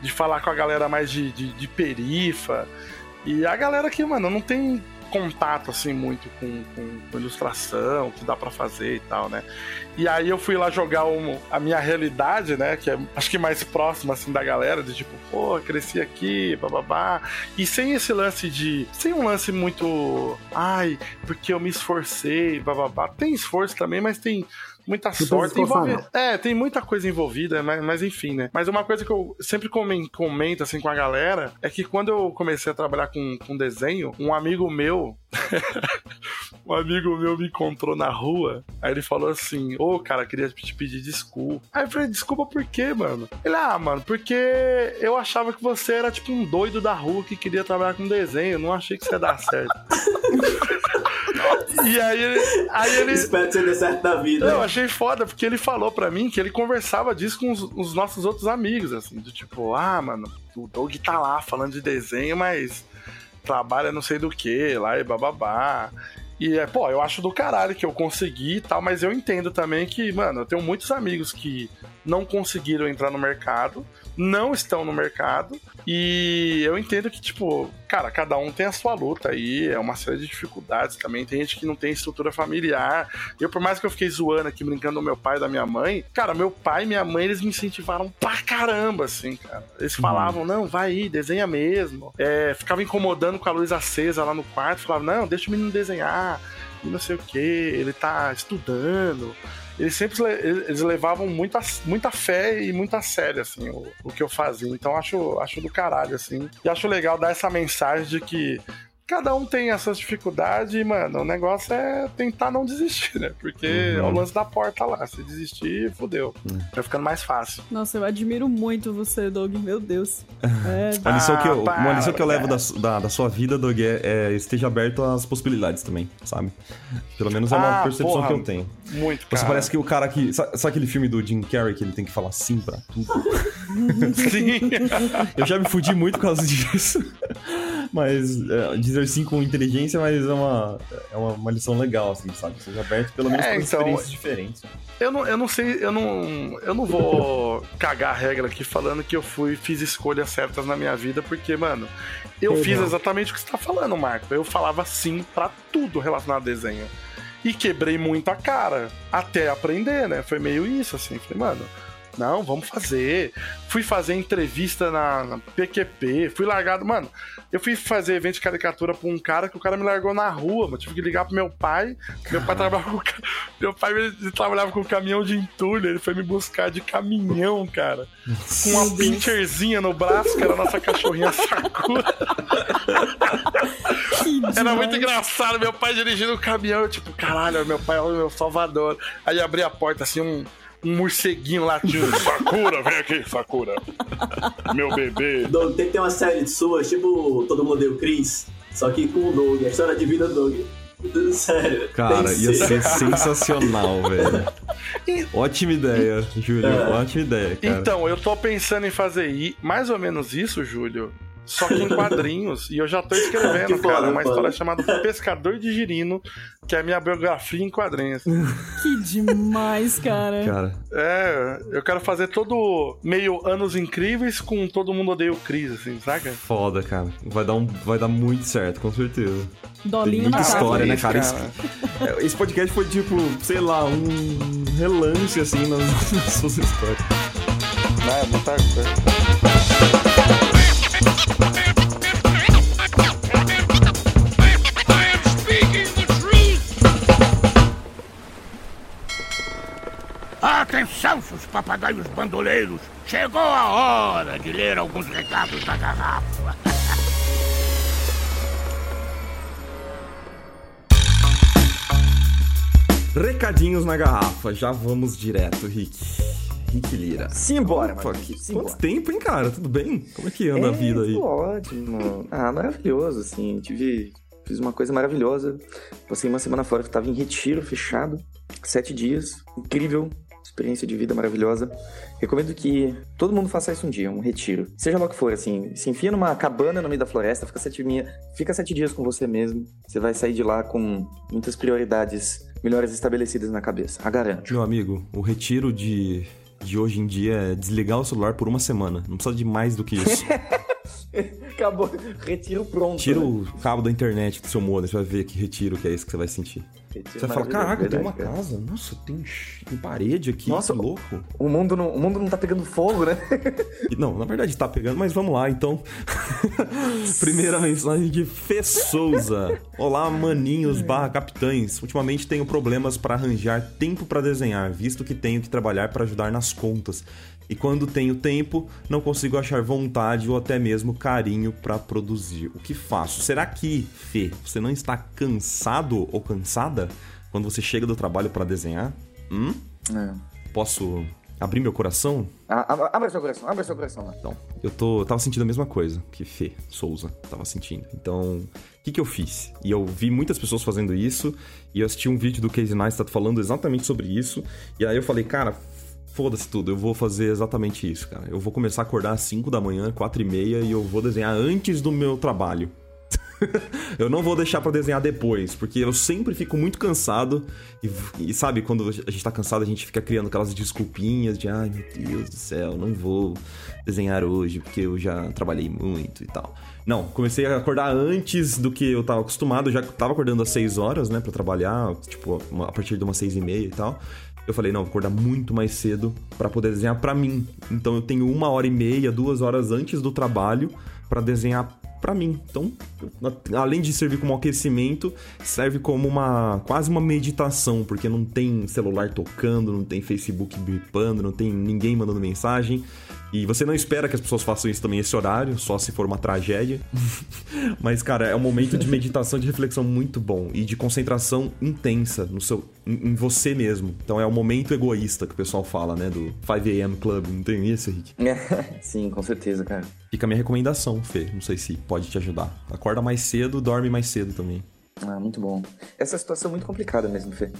de falar com a galera mais de, de, de perifa. E a galera que, mano, não tem contato, assim, muito com, com, com ilustração, que dá pra fazer e tal, né? E aí eu fui lá jogar um- a minha realidade, né? Que é acho que mais próxima assim da galera, de tipo, pô, cresci aqui, bababá. E sem esse lance de. Sem um lance muito. Ai, porque eu me esforcei, bababá. Tem esforço também, mas tem. Muita sorte envolve... É, tem muita coisa envolvida, mas, mas enfim, né? Mas uma coisa que eu sempre comen- comento assim com a galera é que quando eu comecei a trabalhar com, com desenho, um amigo meu um amigo meu me encontrou na rua. Aí ele falou assim: Ô, cara, queria te pedir desculpa. Aí eu falei: Desculpa por quê, mano? Ele, ah, mano, porque eu achava que você era tipo um doido da rua que queria trabalhar com desenho. Não achei que você ia dar certo. e aí ele. Aí ele Espero que você dê certo da vida. eu achei foda, porque ele falou pra mim que ele conversava disso com os, os nossos outros amigos, assim, do tipo, ah, mano, o Doug tá lá falando de desenho, mas trabalha não sei do que lá e bababá. E é, pô, eu acho do caralho que eu consegui e tal, mas eu entendo também que, mano, eu tenho muitos amigos que não conseguiram entrar no mercado, não estão no mercado, e eu entendo que, tipo, cara, cada um tem a sua luta aí, é uma série de dificuldades também. Tem gente que não tem estrutura familiar. Eu, por mais que eu fiquei zoando aqui, brincando do meu pai e da minha mãe, cara, meu pai e minha mãe, eles me incentivaram pra caramba, assim, cara. Eles falavam, não, vai aí, desenha mesmo. É, ficava incomodando com a luz acesa lá no quarto, falavam, não, deixa o menino desenhar, e não sei o que, ele tá estudando. Eles sempre le- eles levavam muita, muita fé e muita sério, assim, o, o que eu fazia. Então acho, acho do caralho, assim. E acho legal dar essa mensagem de que cada um tem as suas dificuldades e, mano, o negócio é tentar não desistir, né? Porque é o lance da porta lá. Se desistir, fodeu. Vai ficando mais fácil. Nossa, eu admiro muito você, Doug. Meu Deus. É, Uma lição que eu, Ah, uma lição que eu para, levo da, da, da sua vida, Doug, é, é esteja aberto às possibilidades também, sabe? Pelo menos é uma Ah, percepção porra. que eu tenho. Muito, Você cara. parece que o cara que. Sabe, sabe aquele filme do Jim Carrey que ele tem que falar sim pra tudo? Sim. Eu já me fudi muito por causa disso. Mas é, dizer sim com inteligência, mas é uma, é uma, uma lição legal, assim, sabe? Seja aberto pelo menos É, para então, experiências diferentes. Eu não, eu não sei, eu não, eu não vou cagar a regra aqui falando que eu fui fiz escolhas certas na minha vida, porque, mano, eu Legal. fiz exatamente o que você tá falando, Marco. Eu falava sim pra tudo relacionado a desenho. E quebrei muito a cara até aprender, né? Foi meio isso, assim. Falei, mano, não, vamos fazer. Fui fazer entrevista na, na PQP, fui largado. Mano, eu fui fazer evento de caricatura pra um cara que o cara me largou na rua, mano. Tive que ligar pro meu pai. Meu pai trabalhava com. Meu pai trabalhava com caminhão de entulho, ele foi me buscar de caminhão, cara. Com uma pincherzinha no braço, que era a nossa cachorrinha Sakura. Era muito engraçado, meu pai dirigindo o caminhão, eu tipo, caralho, meu pai é o meu salvador. Aí abri a porta assim, um, um morceguinho latindo. Sakura, vem aqui, Sakura. Meu bebê. Doug, tem que ter uma série de suas, tipo Todo Mundo Deu Chris, só que com o Doug, a história de vida do Doug. Sério. Cara, ia ser. ser sensacional, velho. Ótima ideia, Júlio. É. Ótima ideia, cara. Então, eu tô pensando em fazer mais ou menos isso, Júlio. Só que em quadrinhos. e eu já tô escrevendo, Que foda, cara, uma foda. história chamada Pescador de Girino, que é a minha biografia em quadrinhos. Que demais, cara. Cara, É, eu quero fazer todo meio anos incríveis com todo mundo odeia o Chris, assim, saca? foda, cara. Vai dar, um, vai dar muito certo, com certeza. Tem Dolinho muita na história, né, cara? cara. Esse, é, esse podcast foi tipo, sei lá, um relance assim nas, nas suas histórias. Ah, é muita coisa. Atenção, seus papagaios bandoleiros! Chegou a hora de ler alguns recados da garrafa. Recadinhos na garrafa, já vamos direto, Rick. Rick Lira. Simbora, Opa, que- Simbora. Quanto tempo, hein, cara? Tudo bem? Como é que anda a vida aí? ótimo. Ah, maravilhoso, assim. Tive. Fiz uma coisa maravilhosa. Passei uma semana fora, tava em retiro fechado. Sete dias. Incrível. Experiência de vida maravilhosa. Recomendo que todo mundo faça isso um dia, um retiro. Seja lá o que for, assim. Se enfia numa cabana no meio da floresta, fica sete, minha, fica sete dias com você mesmo. Você vai sair de lá com muitas prioridades melhores estabelecidas na cabeça. A garanto. Meu amigo, o retiro de, de hoje em dia é desligar o celular por uma semana. Não precisa de mais do que isso. Acabou. Retiro pronto. Tira né? o cabo da internet do seu modem, você vai ver que retiro que é esse que você vai sentir. Você vai falar, caraca, tem uma verdade, cara. casa. Nossa, tem, tem parede aqui, Nossa, que louco. O mundo, não, o mundo não tá pegando fogo, né? Não, na verdade tá pegando, mas vamos lá, então. Primeira mensagem de Fê Souza. Olá, maninhos barra capitães. Ultimamente tenho problemas para arranjar tempo para desenhar, visto que tenho que trabalhar para ajudar nas contas. E quando tenho tempo, não consigo achar vontade ou até mesmo carinho para produzir. O que faço? Será que, Fê, você não está cansado ou cansada quando você chega do trabalho para desenhar? Hum? É. Posso abrir meu coração? Ah, ab- Abre seu coração, abre seu coração lá. Então, eu tô, eu tava sentindo a mesma coisa que Fê Souza tava sentindo. Então, o que que eu fiz? E eu vi muitas pessoas fazendo isso, e eu assisti um vídeo do Casey Neistat falando exatamente sobre isso, e aí eu falei, cara, foda-se tudo, eu vou fazer exatamente isso, cara. Eu vou começar a acordar às 5 da manhã, 4 e meia, e eu vou desenhar antes do meu trabalho. eu não vou deixar pra desenhar depois, porque eu sempre fico muito cansado. E, e sabe, quando a gente tá cansado, a gente fica criando aquelas desculpinhas de ai meu Deus do céu, não vou desenhar hoje porque eu já trabalhei muito e tal. Não, comecei a acordar antes do que eu tava acostumado, eu já tava acordando às 6 horas, né, pra trabalhar, tipo, a partir de umas 6 e meia e tal. Eu falei, não, vou acordar muito mais cedo pra poder desenhar pra mim. Então eu tenho uma hora e meia, duas horas antes do trabalho pra desenhar pra mim. Então, além de servir como aquecimento, serve como uma quase uma meditação, porque não tem celular tocando, não tem Facebook bipando, não tem ninguém mandando mensagem. E você não espera que as pessoas façam isso também esse horário, só se for uma tragédia. Mas, cara, é um momento de meditação, de reflexão muito bom e de concentração intensa no seu, em, você mesmo. Então é o momento egoísta que o pessoal fala, né? Do 5am Club. Não tem isso, Rick? Sim, com certeza, cara. Fica a minha recomendação, Fê. Não sei se pode te ajudar. Acorda mais cedo, dorme mais cedo também. Ah, muito bom. Essa situação é muito complicada mesmo, Fê.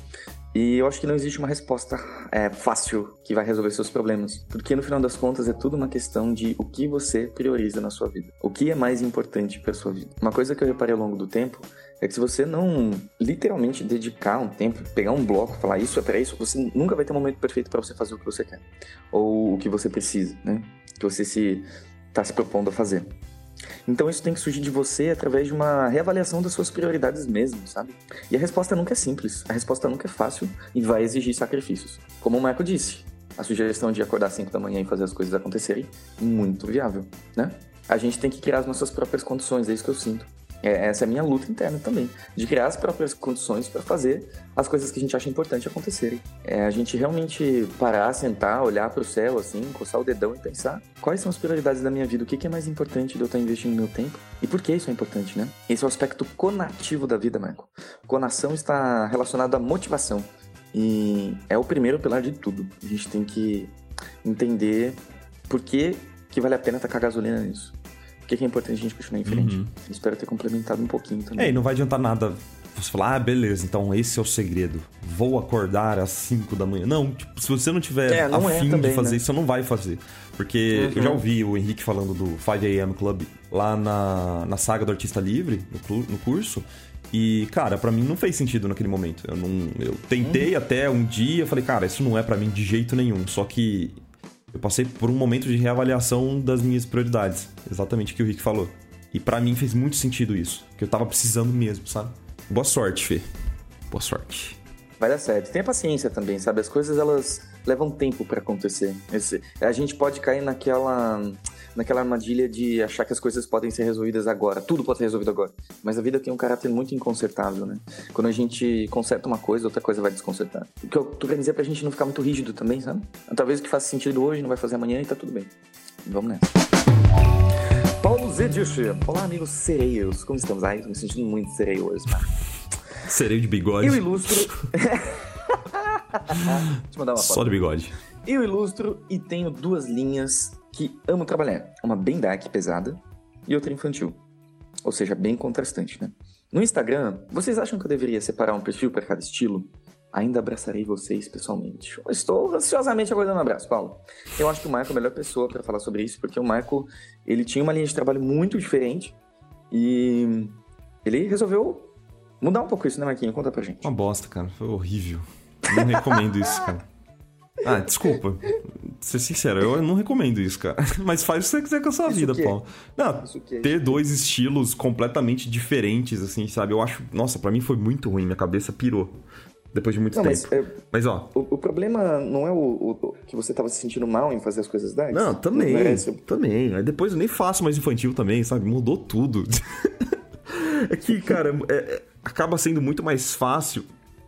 E eu acho que não existe uma resposta é, fácil que vai resolver seus problemas. Porque no final das contas é tudo uma questão de o que você prioriza na sua vida. O que é mais importante para sua vida. Uma coisa que eu reparei ao longo do tempo é que se você não literalmente dedicar um tempo, pegar um bloco, falar isso é para isso, você nunca vai ter um momento perfeito para você fazer o que você quer. Ou o que você precisa, né? Que você se tá se propondo a fazer. Então isso tem que surgir de você através de uma reavaliação das suas prioridades mesmo, sabe? E a resposta nunca é simples, a resposta nunca é fácil e vai exigir sacrifícios. Como o Marco disse, a sugestão de acordar às 5 da manhã e fazer as coisas acontecerem, muito viável, né? A gente tem que criar as nossas próprias condições, é isso que eu sinto. É, essa é a minha luta interna também, de criar as próprias condições para fazer as coisas que a gente acha importante acontecerem. É a gente realmente parar, sentar, olhar para o céu, assim, coçar o dedão e pensar quais são as prioridades da minha vida, o que que é mais importante de eu estar investindo meu tempo e por que isso é importante, né? Esse é o aspecto conativo da vida, Marco. Conação está relacionado à motivação e é o primeiro pilar de tudo. A gente tem que entender por que, que vale a pena tacar gasolina nisso. Que, que é importante a gente continuar em frente. Uhum. Espero ter complementado um pouquinho também. É, e não vai adiantar nada você falar, ah, beleza, então esse é o segredo. Vou acordar às 5 da manhã. Não, tipo, se você não tiver É, não é afim também, de fazer né? isso, você não vai fazer. Porque eu já ouvi o Henrique falando do 5am Club lá na, na saga do Artista Livre, no, no curso. E, cara, pra mim não fez sentido naquele momento. Eu, não, eu tentei até um dia, falei, cara, isso não é pra mim de jeito nenhum. Só que eu passei por um momento de reavaliação das minhas prioridades. Exatamente o que o Rick falou. E pra mim fez muito sentido isso. Que eu tava precisando mesmo, sabe? Boa sorte, Fê. Boa sorte. Vai dar certo. Tenha paciência também, sabe? As coisas elas levam tempo pra acontecer. Esse- a gente pode cair naquela naquela armadilha de achar que as coisas podem ser resolvidas agora. Tudo pode ser resolvido agora. Mas a vida tem um caráter muito inconsertável, né? Quando a gente conserta uma coisa, outra coisa vai desconsertar. O que eu tô querendo dizer é pra gente não ficar muito rígido também, sabe? Talvez o que faça sentido hoje não vai fazer amanhã e tá tudo bem. Vamos nessa. Paulo Zedich. Olá, amigos sereios. Como estamos? Ai, tô me sentindo muito sereio hoje, mano. Sereio de bigode. Eu ilustro. Deixa eu mandar uma foto. Só de bigode. Eu ilustro e tenho duas linhas que amo trabalhar. Uma bem dark, pesada, e outra infantil. Ou seja, bem contrastante, né? No Instagram, vocês acham que eu deveria separar um perfil para cada estilo? Ainda abraçarei vocês pessoalmente. Eu estou ansiosamente aguardando um abraço, Paulo. Eu acho que o Marco é a melhor pessoa para falar sobre isso, porque o Marco, ele tinha uma linha de trabalho muito diferente e ele resolveu mudar um pouco isso, né, Marquinhos? Conta pra gente. Uma bosta, cara. Foi horrível. Não recomendo isso, cara. Ah, desculpa. Ser sincero, eu não recomendo isso, cara. Mas faz o que você quiser com a sua Isso vida? Paulo. Não, ter dois estilos completamente diferentes, assim, sabe? Eu acho. Nossa, pra mim foi muito ruim. Minha cabeça pirou. Depois de muito Não, mas tempo. é, Mas, ó. O, o problema não é o, o- que você tava se sentindo mal em fazer as coisas darks? Não, também. Não é Também. Aí depois eu nem faço mais infantil também, sabe? Mudou tudo. é que, cara, é- é- acaba sendo muito mais fácil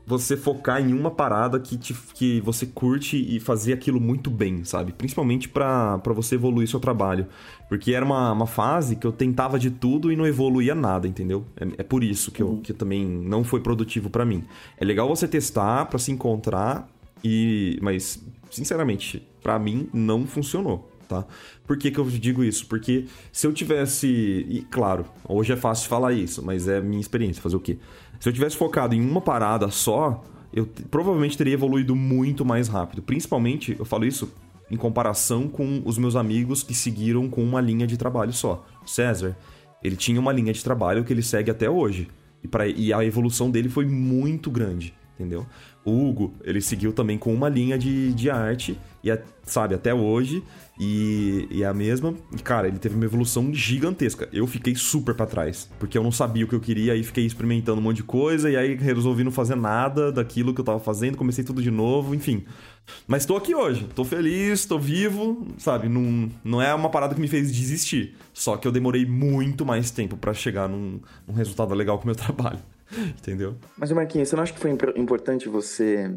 você focar em uma parada que, te, que você curte e fazer aquilo muito bem, sabe? Principalmente pra pra você evoluir seu trabalho. Porque era uma, uma fase que eu tentava de tudo e não evoluía nada, entendeu? É, é por isso que, eu, que também não foi produtivo pra mim. É legal você testar pra se encontrar e, mas, sinceramente, pra mim não funcionou, tá? Por que, que eu digo isso? Porque se eu tivesse. E claro, hoje é fácil falar isso, mas é minha experiência, fazer o quê? Se eu tivesse focado em uma parada só, eu provavelmente teria evoluído muito mais rápido. Principalmente, eu falo isso em comparação com os meus amigos que seguiram com uma linha de trabalho só. César, ele tinha uma linha de trabalho que ele segue até hoje. E, pra, e a evolução dele foi muito grande, entendeu? O Hugo, ele seguiu também com uma linha de, de arte, e sabe, até hoje, e, e é a mesma. E, cara, ele teve uma evolução gigantesca. Eu fiquei super pra trás, porque eu não sabia o que eu queria, aí fiquei experimentando um monte de coisa, e aí resolvi não fazer nada daquilo que eu tava fazendo, comecei tudo de novo, enfim. Mas tô aqui hoje, tô feliz, tô vivo, sabe? Não, não é uma parada que me fez desistir. Só que eu demorei muito mais tempo pra chegar num, num resultado legal com o meu trabalho. Entendeu? Mas, Marquinhos, você não acha que foi impor- importante você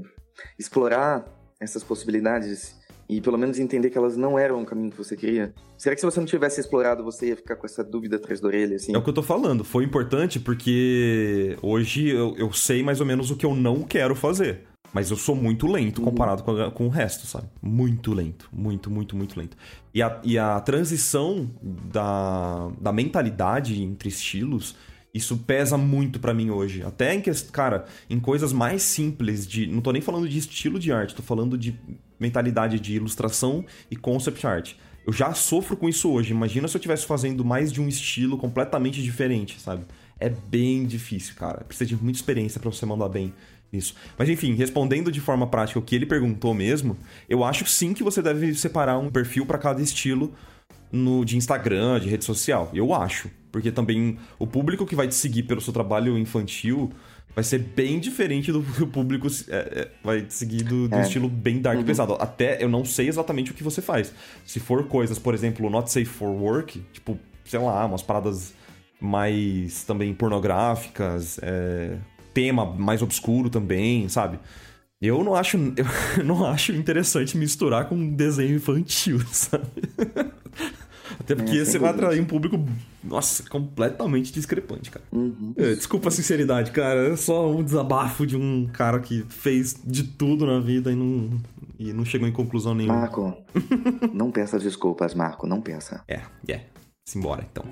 explorar essas possibilidades e pelo menos entender que elas não eram o caminho que você queria? Será que se você não tivesse explorado, você ia ficar com essa dúvida atrás da orelha, assim? É o que eu tô falando. Foi importante porque hoje eu, eu sei mais ou menos o que eu não quero fazer. Mas eu sou muito lento comparado com, a- com o resto, sabe? Muito lento. Muito, muito, muito lento. E a, e a transição da, da mentalidade entre estilos, isso pesa muito pra mim hoje. Até em que, cara, em coisas mais simples de. Não tô nem falando de estilo de arte, tô falando de mentalidade de ilustração e concept art. Eu já sofro com isso hoje. Imagina se eu estivesse fazendo mais de um estilo completamente diferente, sabe? É bem difícil, cara. Precisa de muita experiência pra você mandar bem nisso. Mas enfim, respondendo de forma prática o que ele perguntou mesmo, eu acho sim que você deve separar um perfil pra cada estilo no de Instagram, de rede social. Eu acho. Porque também o público que vai te seguir pelo seu trabalho infantil vai ser bem diferente do que o público é, é, vai te seguir do, do É. estilo bem dark e pesado. Até eu não sei exatamente o que você faz. Se for coisas, por exemplo, not safe for work, tipo, sei lá, umas paradas mais também pornográficas, é, tema mais obscuro também, sabe? Eu não acho, eu não acho interessante misturar com desenho infantil, sabe? Até porque É, você vai atrair um público, nossa, completamente discrepante, cara. Uhum. É, Desculpa a sinceridade, cara. É só um desabafo de um cara que fez de tudo na vida e não, e não chegou em conclusão nenhuma. Marco, não peça desculpas, Marco, não peça. É, é. Simbora, então.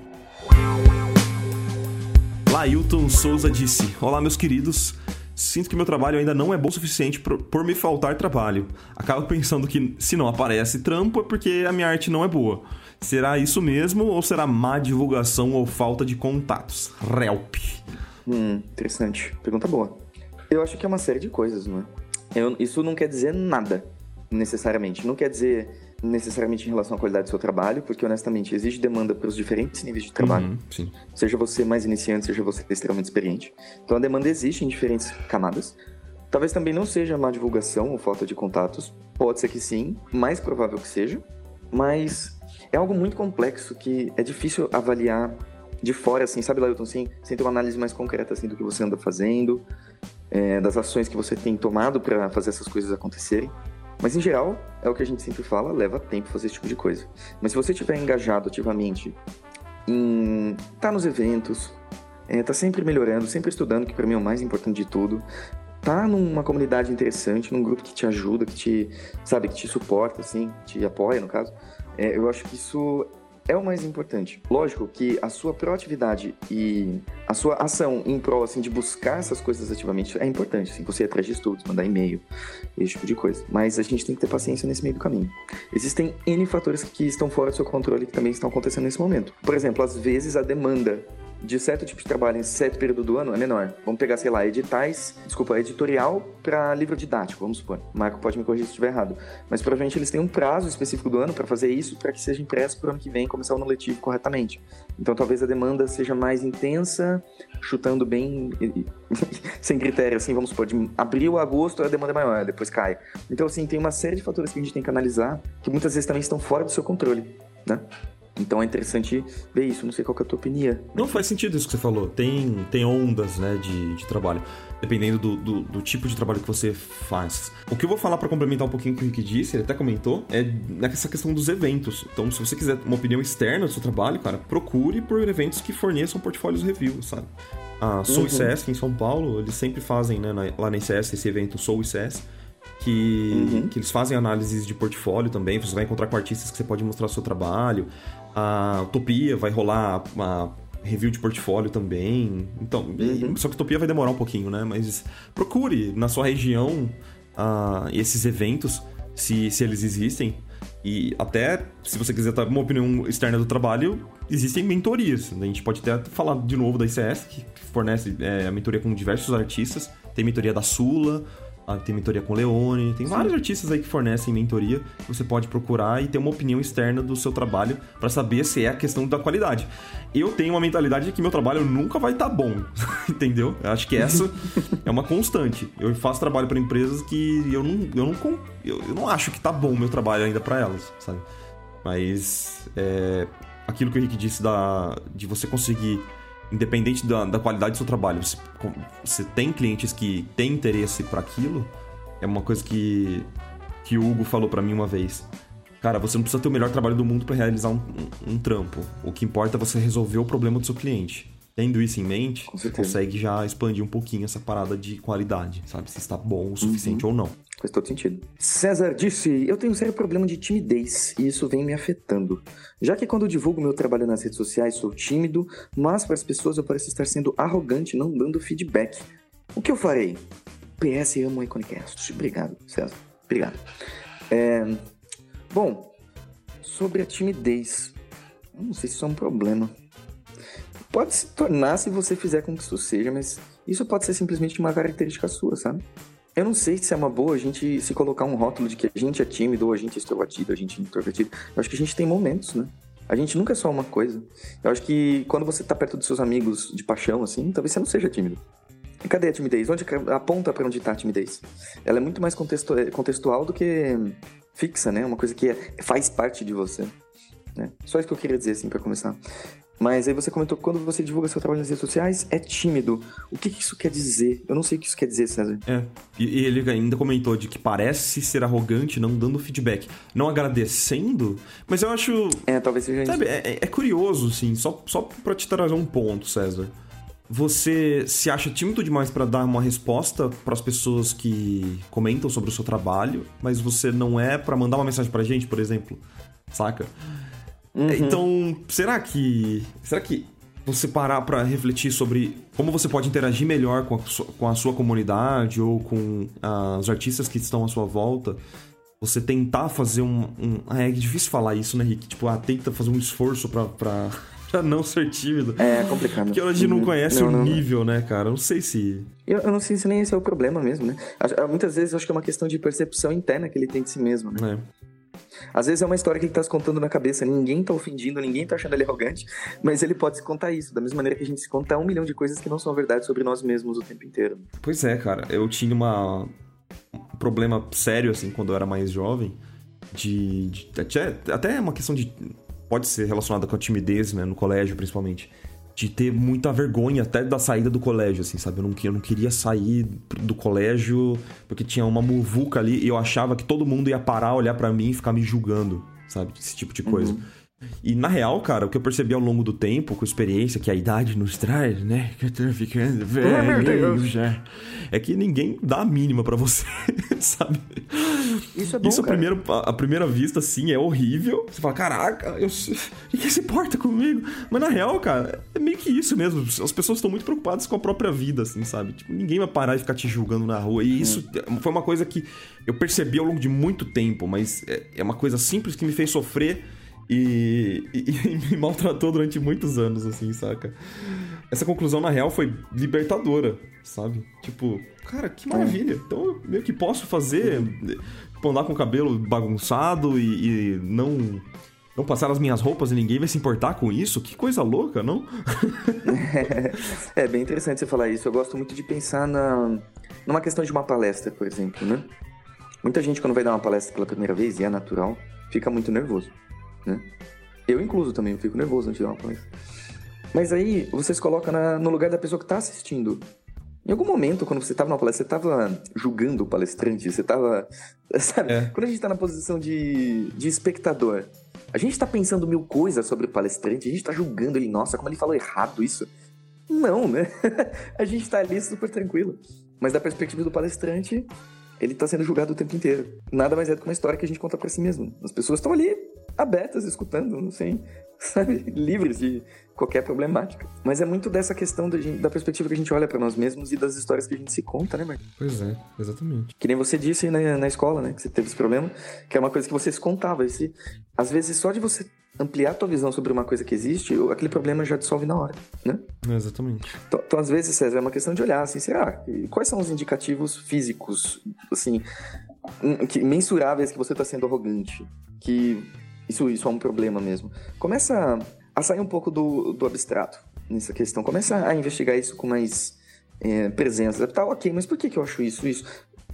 Lailton Souza disse: Olá, meus queridos. Sinto que meu trabalho ainda não é bom o suficiente por, por me faltar trabalho. Acabo pensando que se não aparece trampo é porque a minha arte não é boa. Será isso mesmo ou será má divulgação ou falta de contatos? Relp. Hum, interessante. Pergunta boa. Eu acho que é uma série de coisas, não é? Eu- isso não quer dizer nada, necessariamente. Não quer dizer necessariamente em relação à qualidade do seu trabalho, porque honestamente existe demanda para os diferentes níveis de trabalho. Uhum, sim. Seja você mais iniciante, seja você extremamente experiente. Então a demanda existe em diferentes camadas. Talvez também não seja má divulgação ou falta de contatos. Pode ser que sim, mais provável que seja. Mas é algo muito complexo que é difícil avaliar de fora, assim, sabe, Lailton, assim, sem ter uma análise mais concreta, assim, do que você anda fazendo, é, das ações que você tem tomado para fazer essas coisas acontecerem. Mas, em geral, é o que a gente sempre fala, leva tempo fazer esse tipo de coisa. Mas se você estiver engajado ativamente em tá nos eventos, é, tá sempre melhorando, sempre estudando, que para mim é o mais importante de tudo. Tá numa comunidade interessante, num grupo que te ajuda, que te, sabe, que te suporta, assim, te apoia, no caso. É, eu acho que isso é o mais importante. Lógico que a sua proatividade e a sua ação em prol, assim, de buscar essas coisas ativamente é importante, assim, você ir atrás de estudos, mandar e-mail, esse tipo de coisa. Mas a gente tem que ter paciência nesse meio do caminho. Existem N fatores que estão fora do seu controle que também estão acontecendo nesse momento. Por exemplo, às vezes a demanda de certo tipo de trabalho em certo período do ano é menor. Vamos pegar, sei lá, editais, desculpa, editorial para livro didático, vamos supor. O Marco pode me corrigir se estiver errado. Mas provavelmente eles têm um prazo específico do ano para fazer isso, para que seja impresso para o ano que vem começar o ano letivo corretamente. Então talvez a demanda seja mais intensa, chutando bem sem critério, assim, vamos supor, de abril a agosto a demanda é maior, depois cai. Então, assim, tem uma série de fatores que a gente tem que analisar que muitas vezes também estão fora do seu controle, né? Então é interessante ver isso, não sei qual que é a tua opinião. Não faz sentido isso que você falou. Tem, tem ondas, né, de, de trabalho. Dependendo do, do, do tipo de trabalho que você faz. O que eu vou falar para complementar um pouquinho o que o Rick disse, ele até comentou, é nessa questão dos eventos. Então, se você quiser uma opinião externa do seu trabalho, cara, procure por eventos que forneçam portfólios review, sabe? A Soul Uhum. Em São Paulo, eles sempre fazem, né, lá na ICS, esse evento Soul ICS, que, Uhum. que eles fazem análises de portfólio também. Você vai encontrar com artistas que você pode mostrar seu trabalho. A Utopia vai rolar uma review de portfólio também. Então, Uhum. só que Utopia vai demorar um pouquinho, né? Mas procure na sua região ah, esses eventos, se, se eles existem. E até, se você quiser ter uma opinião externa do trabalho, existem mentorias. A gente pode até falar de novo da ICS, que fornece é, a mentoria com diversos artistas. Tem mentoria da Sula, tem mentoria com Leone, tem vários artistas aí que fornecem mentoria que você pode procurar e ter uma opinião externa do seu trabalho para saber se é a questão da qualidade. Eu tenho uma mentalidade de que meu trabalho nunca vai estar bom, entendeu? Eu acho que essa é uma constante. Eu faço trabalho para empresas que eu não, eu não, eu, não acho que tá bom o meu trabalho ainda para elas, sabe? Mas é, aquilo que o Rick disse da, de você conseguir, independente da, da qualidade do seu trabalho, você, tem clientes que têm interesse para aquilo, é uma coisa que, que o Hugo falou para mim uma vez. Cara, você não precisa ter o melhor trabalho do mundo para realizar um, um- um trampo. O que importa é você resolver o problema do seu cliente. Tendo isso em mente, você consegue já expandir um pouquinho essa parada de qualidade, sabe? Se está bom o suficiente ou não. Faz todo sentido. César disse: Eu tenho um sério problema de timidez e isso vem me afetando. Já que quando divulgo meu trabalho nas redes sociais sou tímido, mas para as pessoas eu pareço estar sendo arrogante, não dando feedback. O que eu farei? PS amo Iconicast. Obrigado, César. Obrigado. É, Bom, sobre a timidez. Não sei se isso é um problema. Pode se tornar se você fizer com que isso seja, mas isso pode ser simplesmente uma característica sua, sabe? Eu não sei se é uma boa a gente se colocar um rótulo de que a gente é tímido ou a gente é extrovertido, a gente é introvertido. Eu acho que a gente tem momentos, né? A gente nunca é só uma coisa. Eu acho que quando você tá perto dos seus amigos de paixão, assim, talvez você não seja tímido. E cadê a timidez? Onde aponta pra onde tá a timidez? Ela é muito mais contextu- contextual do que fixa, né? Uma coisa que é- faz parte de você. Né? Só isso que eu queria dizer, assim, pra começar. Mas aí você comentou que quando você divulga seu trabalho nas redes sociais, é tímido. O que, que isso quer dizer? Eu não sei o que isso quer dizer, César. É. E, e ele ainda comentou de que parece ser arrogante não dando feedback. Não agradecendo, mas eu acho. É, talvez seja isso. Sabe, é, é- é curioso, assim, só, só pra te trazer um ponto, César. Você se acha tímido demais pra dar uma resposta pras pessoas que comentam sobre o seu trabalho, mas você não é pra mandar uma mensagem pra gente, por exemplo? Saca? Uhum. Então, será que. Será que você parar pra refletir sobre como você pode interagir melhor com a, sua- com a sua comunidade ou com ah, os artistas que estão à sua volta, você tentar fazer um. um- ah, é difícil falar isso, né, Rick? Tipo, ah, tenta fazer um esforço pra, pra, pra não ser tímido. É complicado. Porque a gente não Uhum. conhece Não, o não, não. nível, né, cara? Eu não sei se. Eu, eu não sei se nem esse é o problema mesmo, né? Acho- Muitas vezes eu acho que é uma questão de percepção interna que ele tem de si mesmo, né? né? Às vezes é uma história que ele tá se contando na cabeça, ninguém tá ofendindo, ninguém tá achando ele arrogante, mas ele pode se contar isso, da mesma maneira que a gente se conta um milhão de coisas que não são verdade sobre nós mesmos o tempo inteiro. Pois é, cara. Eu tinha uma... um problema sério, assim, quando eu era mais jovem. De. de- até, até uma questão de. Pode ser relacionada com a timidez, né? No colégio, principalmente. De ter muita vergonha até da saída do colégio, assim, sabe? Eu não, eu não queria sair do colégio porque tinha uma muvuca ali e eu achava que todo mundo ia parar, olhar pra mim e ficar me julgando, sabe? Esse tipo de coisa. E na real, cara, o que eu percebi ao longo do tempo, com a experiência que a idade nos traz, né? Que eu tô ficando velho já. É que ninguém dá a mínima pra você, sabe? Isso é bom, Isso, a, cara. primeira, a, a primeira vista, sim, é horrível. Você fala, caraca, eu, ninguém se importa comigo. Mas na real, cara, é meio que isso mesmo. As pessoas estão muito preocupadas com a própria vida, assim, sabe? Tipo, ninguém vai parar e ficar te julgando na rua. E isso foi uma coisa que eu percebi ao longo de muito tempo, mas é, é uma coisa simples que me fez sofrer e, e- e me maltratou durante muitos anos, assim, saca? Essa conclusão, na real, foi libertadora, sabe? Tipo, cara, que maravilha. Então eu meio que posso fazer, tipo, andar com o cabelo bagunçado e, e não. Não passar as minhas roupas e ninguém vai se importar com isso? Que coisa louca, não? É bem interessante você falar isso. Eu gosto muito de pensar na, numa questão de uma palestra, por exemplo, né? Muita gente, quando vai dar uma palestra pela primeira vez, e é natural, fica muito nervoso, né? Eu, incluso, também, eu fico nervoso antes de dar uma palestra. Mas aí, você se coloca na- no lugar da pessoa que está assistindo. Em algum momento, quando você estava na palestra, você estava julgando o palestrante, você estava... Sabe? É. Quando a gente está na posição de, de espectador, a gente está pensando mil coisas sobre o palestrante, a gente está julgando ele, nossa, como ele falou errado isso. Não, né? a gente tá ali super tranquilo. Mas da perspectiva do palestrante, ele tá sendo julgado o tempo inteiro. Nada mais é do que uma história que a gente conta pra si mesmo. As pessoas estão ali abertas, escutando, não sei, sabe? Livres de qualquer problemática. Mas é muito dessa questão da, gente- da perspectiva que a gente olha pra nós mesmos e das histórias que a gente se conta, né, Marcos? Pois é, exatamente. Que nem você disse na, na escola, né? Que você teve esse problema, que é uma coisa que você se contava. E se, às vezes, só de você ampliar a tua visão sobre uma coisa que existe, aquele problema já dissolve na hora, né? Exatamente. Então, então, às vezes, César, é uma questão de olhar, assim, será? Quais são os indicativos físicos, assim, hum, que- mensuráveis que você está sendo arrogante? Que isso, isso é um problema mesmo. Começa a sair um pouco do, do abstrato nessa questão. Começa a investigar isso com mais é, presença. Tá, ok, mas por que, que eu acho isso, isso?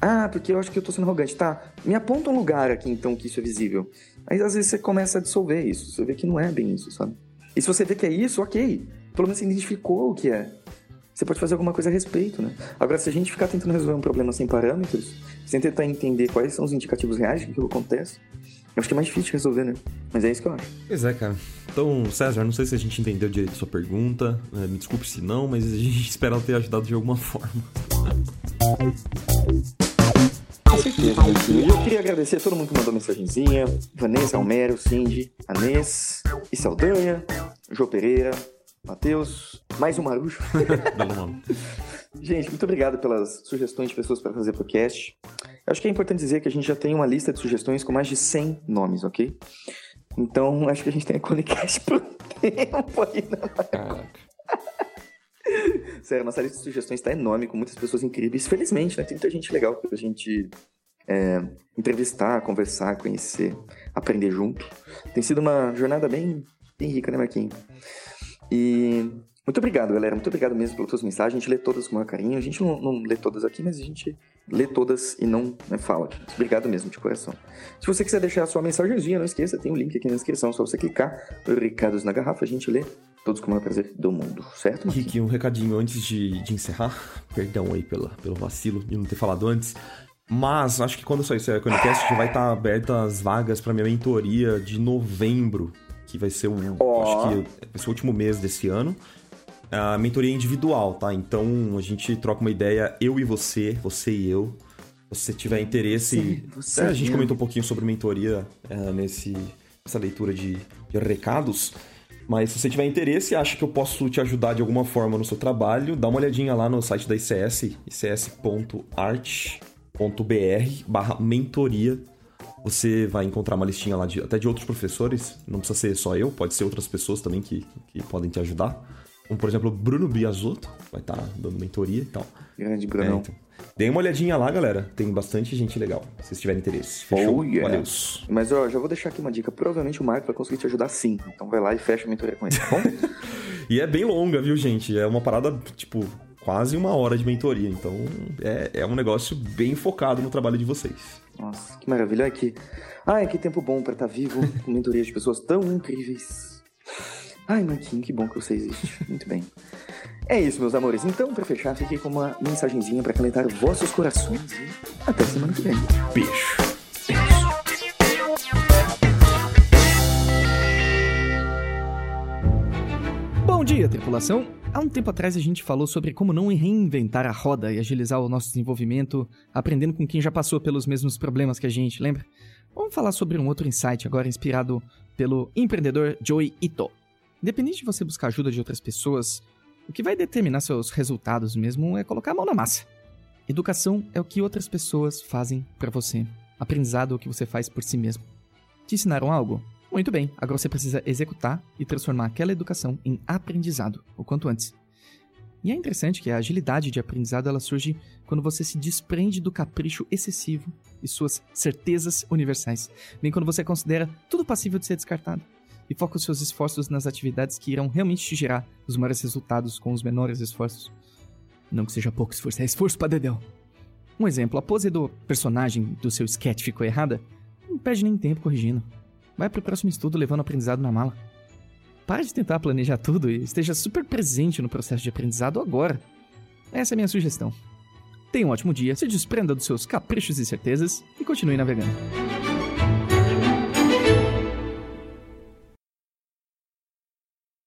Ah, porque eu acho que eu tô sendo arrogante. Tá, me aponta um lugar aqui, então, que isso é visível. Aí, às vezes, você começa a dissolver isso. Você vê que não é bem isso, sabe? E se você vê que é isso, ok. Pelo menos você identificou o que é. Você pode fazer alguma coisa a respeito, né? Agora, se a gente ficar tentando resolver um problema sem parâmetros, sem tentar entender quais são os indicativos reais que aquilo acontece, eu acho que é mais difícil de resolver, né? Mas é isso que eu acho. Pois é, cara. Então, César, não sei se a gente entendeu direito a sua pergunta. né, Me desculpe se não, mas a gente espera ter ajudado de alguma forma. Com certeza. E eu queria agradecer a todo mundo que mandou mensagenzinha. Vanessa, Almério, Cindy, Anês, e Saldanha, João Pereira, Matheus, mais um Marujo. Belo nome. Gente, muito obrigado pelas sugestões de pessoas para fazer podcast. Eu acho que é importante dizer que a gente já tem uma lista de sugestões com mais de 100 nomes, ok? Então, acho que a gente tem a Conicast pro tempo aí, né? Caraca. Sério, nossa lista de sugestões está enorme, com muitas pessoas incríveis. Felizmente, né? Tem muita gente legal pra gente é, entrevistar, conversar, conhecer, aprender junto. Tem sido uma jornada bem, bem rica, né, Marquinhos? E muito obrigado, galera. Muito obrigado mesmo pelas suas mensagens. A gente lê todas com o maior carinho. A gente não, não lê todas aqui, mas a gente lê todas e não né, fala. Obrigado mesmo, de coração. Se você quiser deixar a sua mensagenzinha, não esqueça, tem o link aqui na descrição. Só você clicar, recados na garrafa, a gente lê todos com o maior prazer do mundo, certo? Rick, um recadinho antes de, de encerrar. Perdão aí pela, pelo vacilo de não ter falado antes. Mas acho que quando sair esse Iconicast já vai estar aberta as vagas para minha mentoria de novembro, que vai ser o, Ó. acho que vai ser o último mês desse ano. A mentoria individual, tá? Então a gente troca uma ideia, eu e você, você e eu. Se você tiver interesse. você É, a gente eu. comentou um pouquinho sobre mentoria é, nesse, nessa leitura de, de recados. Mas se você tiver interesse e acha que eu posso te ajudar de alguma forma no seu trabalho, dá uma olhadinha lá no site da ICS, ics.art.br barra mentoria. Você vai encontrar uma listinha lá de, até de outros professores, não precisa ser só eu, pode ser outras pessoas também que, que podem te ajudar. Como, por exemplo, o Bruno Biasotto, vai estar dando mentoria e tal. Grande Brunão. É, então. Deem uma olhadinha lá, galera. Tem bastante gente legal, se vocês tiverem interesse. Fechou? Oh, yeah. Valeu. Mas ó, já vou deixar aqui uma dica. Provavelmente o Marco vai conseguir te ajudar sim. Então vai lá e fecha a mentoria com ele, tá bom? E é bem longa, viu, gente? É uma parada, tipo, quase uma hora de mentoria. Então, é, é um negócio bem focado no trabalho de vocês. Nossa, que maravilha. Ai, que... Ai, que tempo bom pra estar vivo com mentorias de pessoas tão incríveis. Ai, Marquinho, que bom que você existe. Muito bem. É isso, meus amores. Então, pra fechar, fiquei com uma mensagenzinha pra calentar vossos corações. E até semana que vem. Beijo. Dia, tripulação! Há um tempo atrás a gente falou sobre como não reinventar a roda e agilizar o nosso desenvolvimento, aprendendo com quem já passou pelos mesmos problemas que a gente, lembra? Vamos falar sobre um outro insight agora inspirado pelo empreendedor Joey Ito. Independente de você buscar ajuda de outras pessoas, o que vai determinar seus resultados mesmo é colocar a mão na massa. Educação é o que outras pessoas fazem para você. Aprendizado é o que você faz por si mesmo. Te ensinaram algo? Muito bem, agora você precisa executar e transformar aquela educação em aprendizado, o quanto antes. E é interessante que a agilidade de aprendizado ela surge quando você se desprende do capricho excessivo e suas certezas universais, bem quando você considera tudo passível de ser descartado e foca os seus esforços nas atividades que irão realmente te gerar os maiores resultados com os menores esforços. Não que seja pouco esforço, é esforço pra dedéu. Um exemplo, a pose do personagem do seu sketch ficou errada, não perde nem tempo corrigindo. Vai pro próximo estudo levando o aprendizado na mala. Pare de tentar planejar tudo e esteja super presente no processo de aprendizado agora. Essa é a minha sugestão. Tenha um ótimo dia, se desprenda dos seus caprichos e certezas e continue navegando.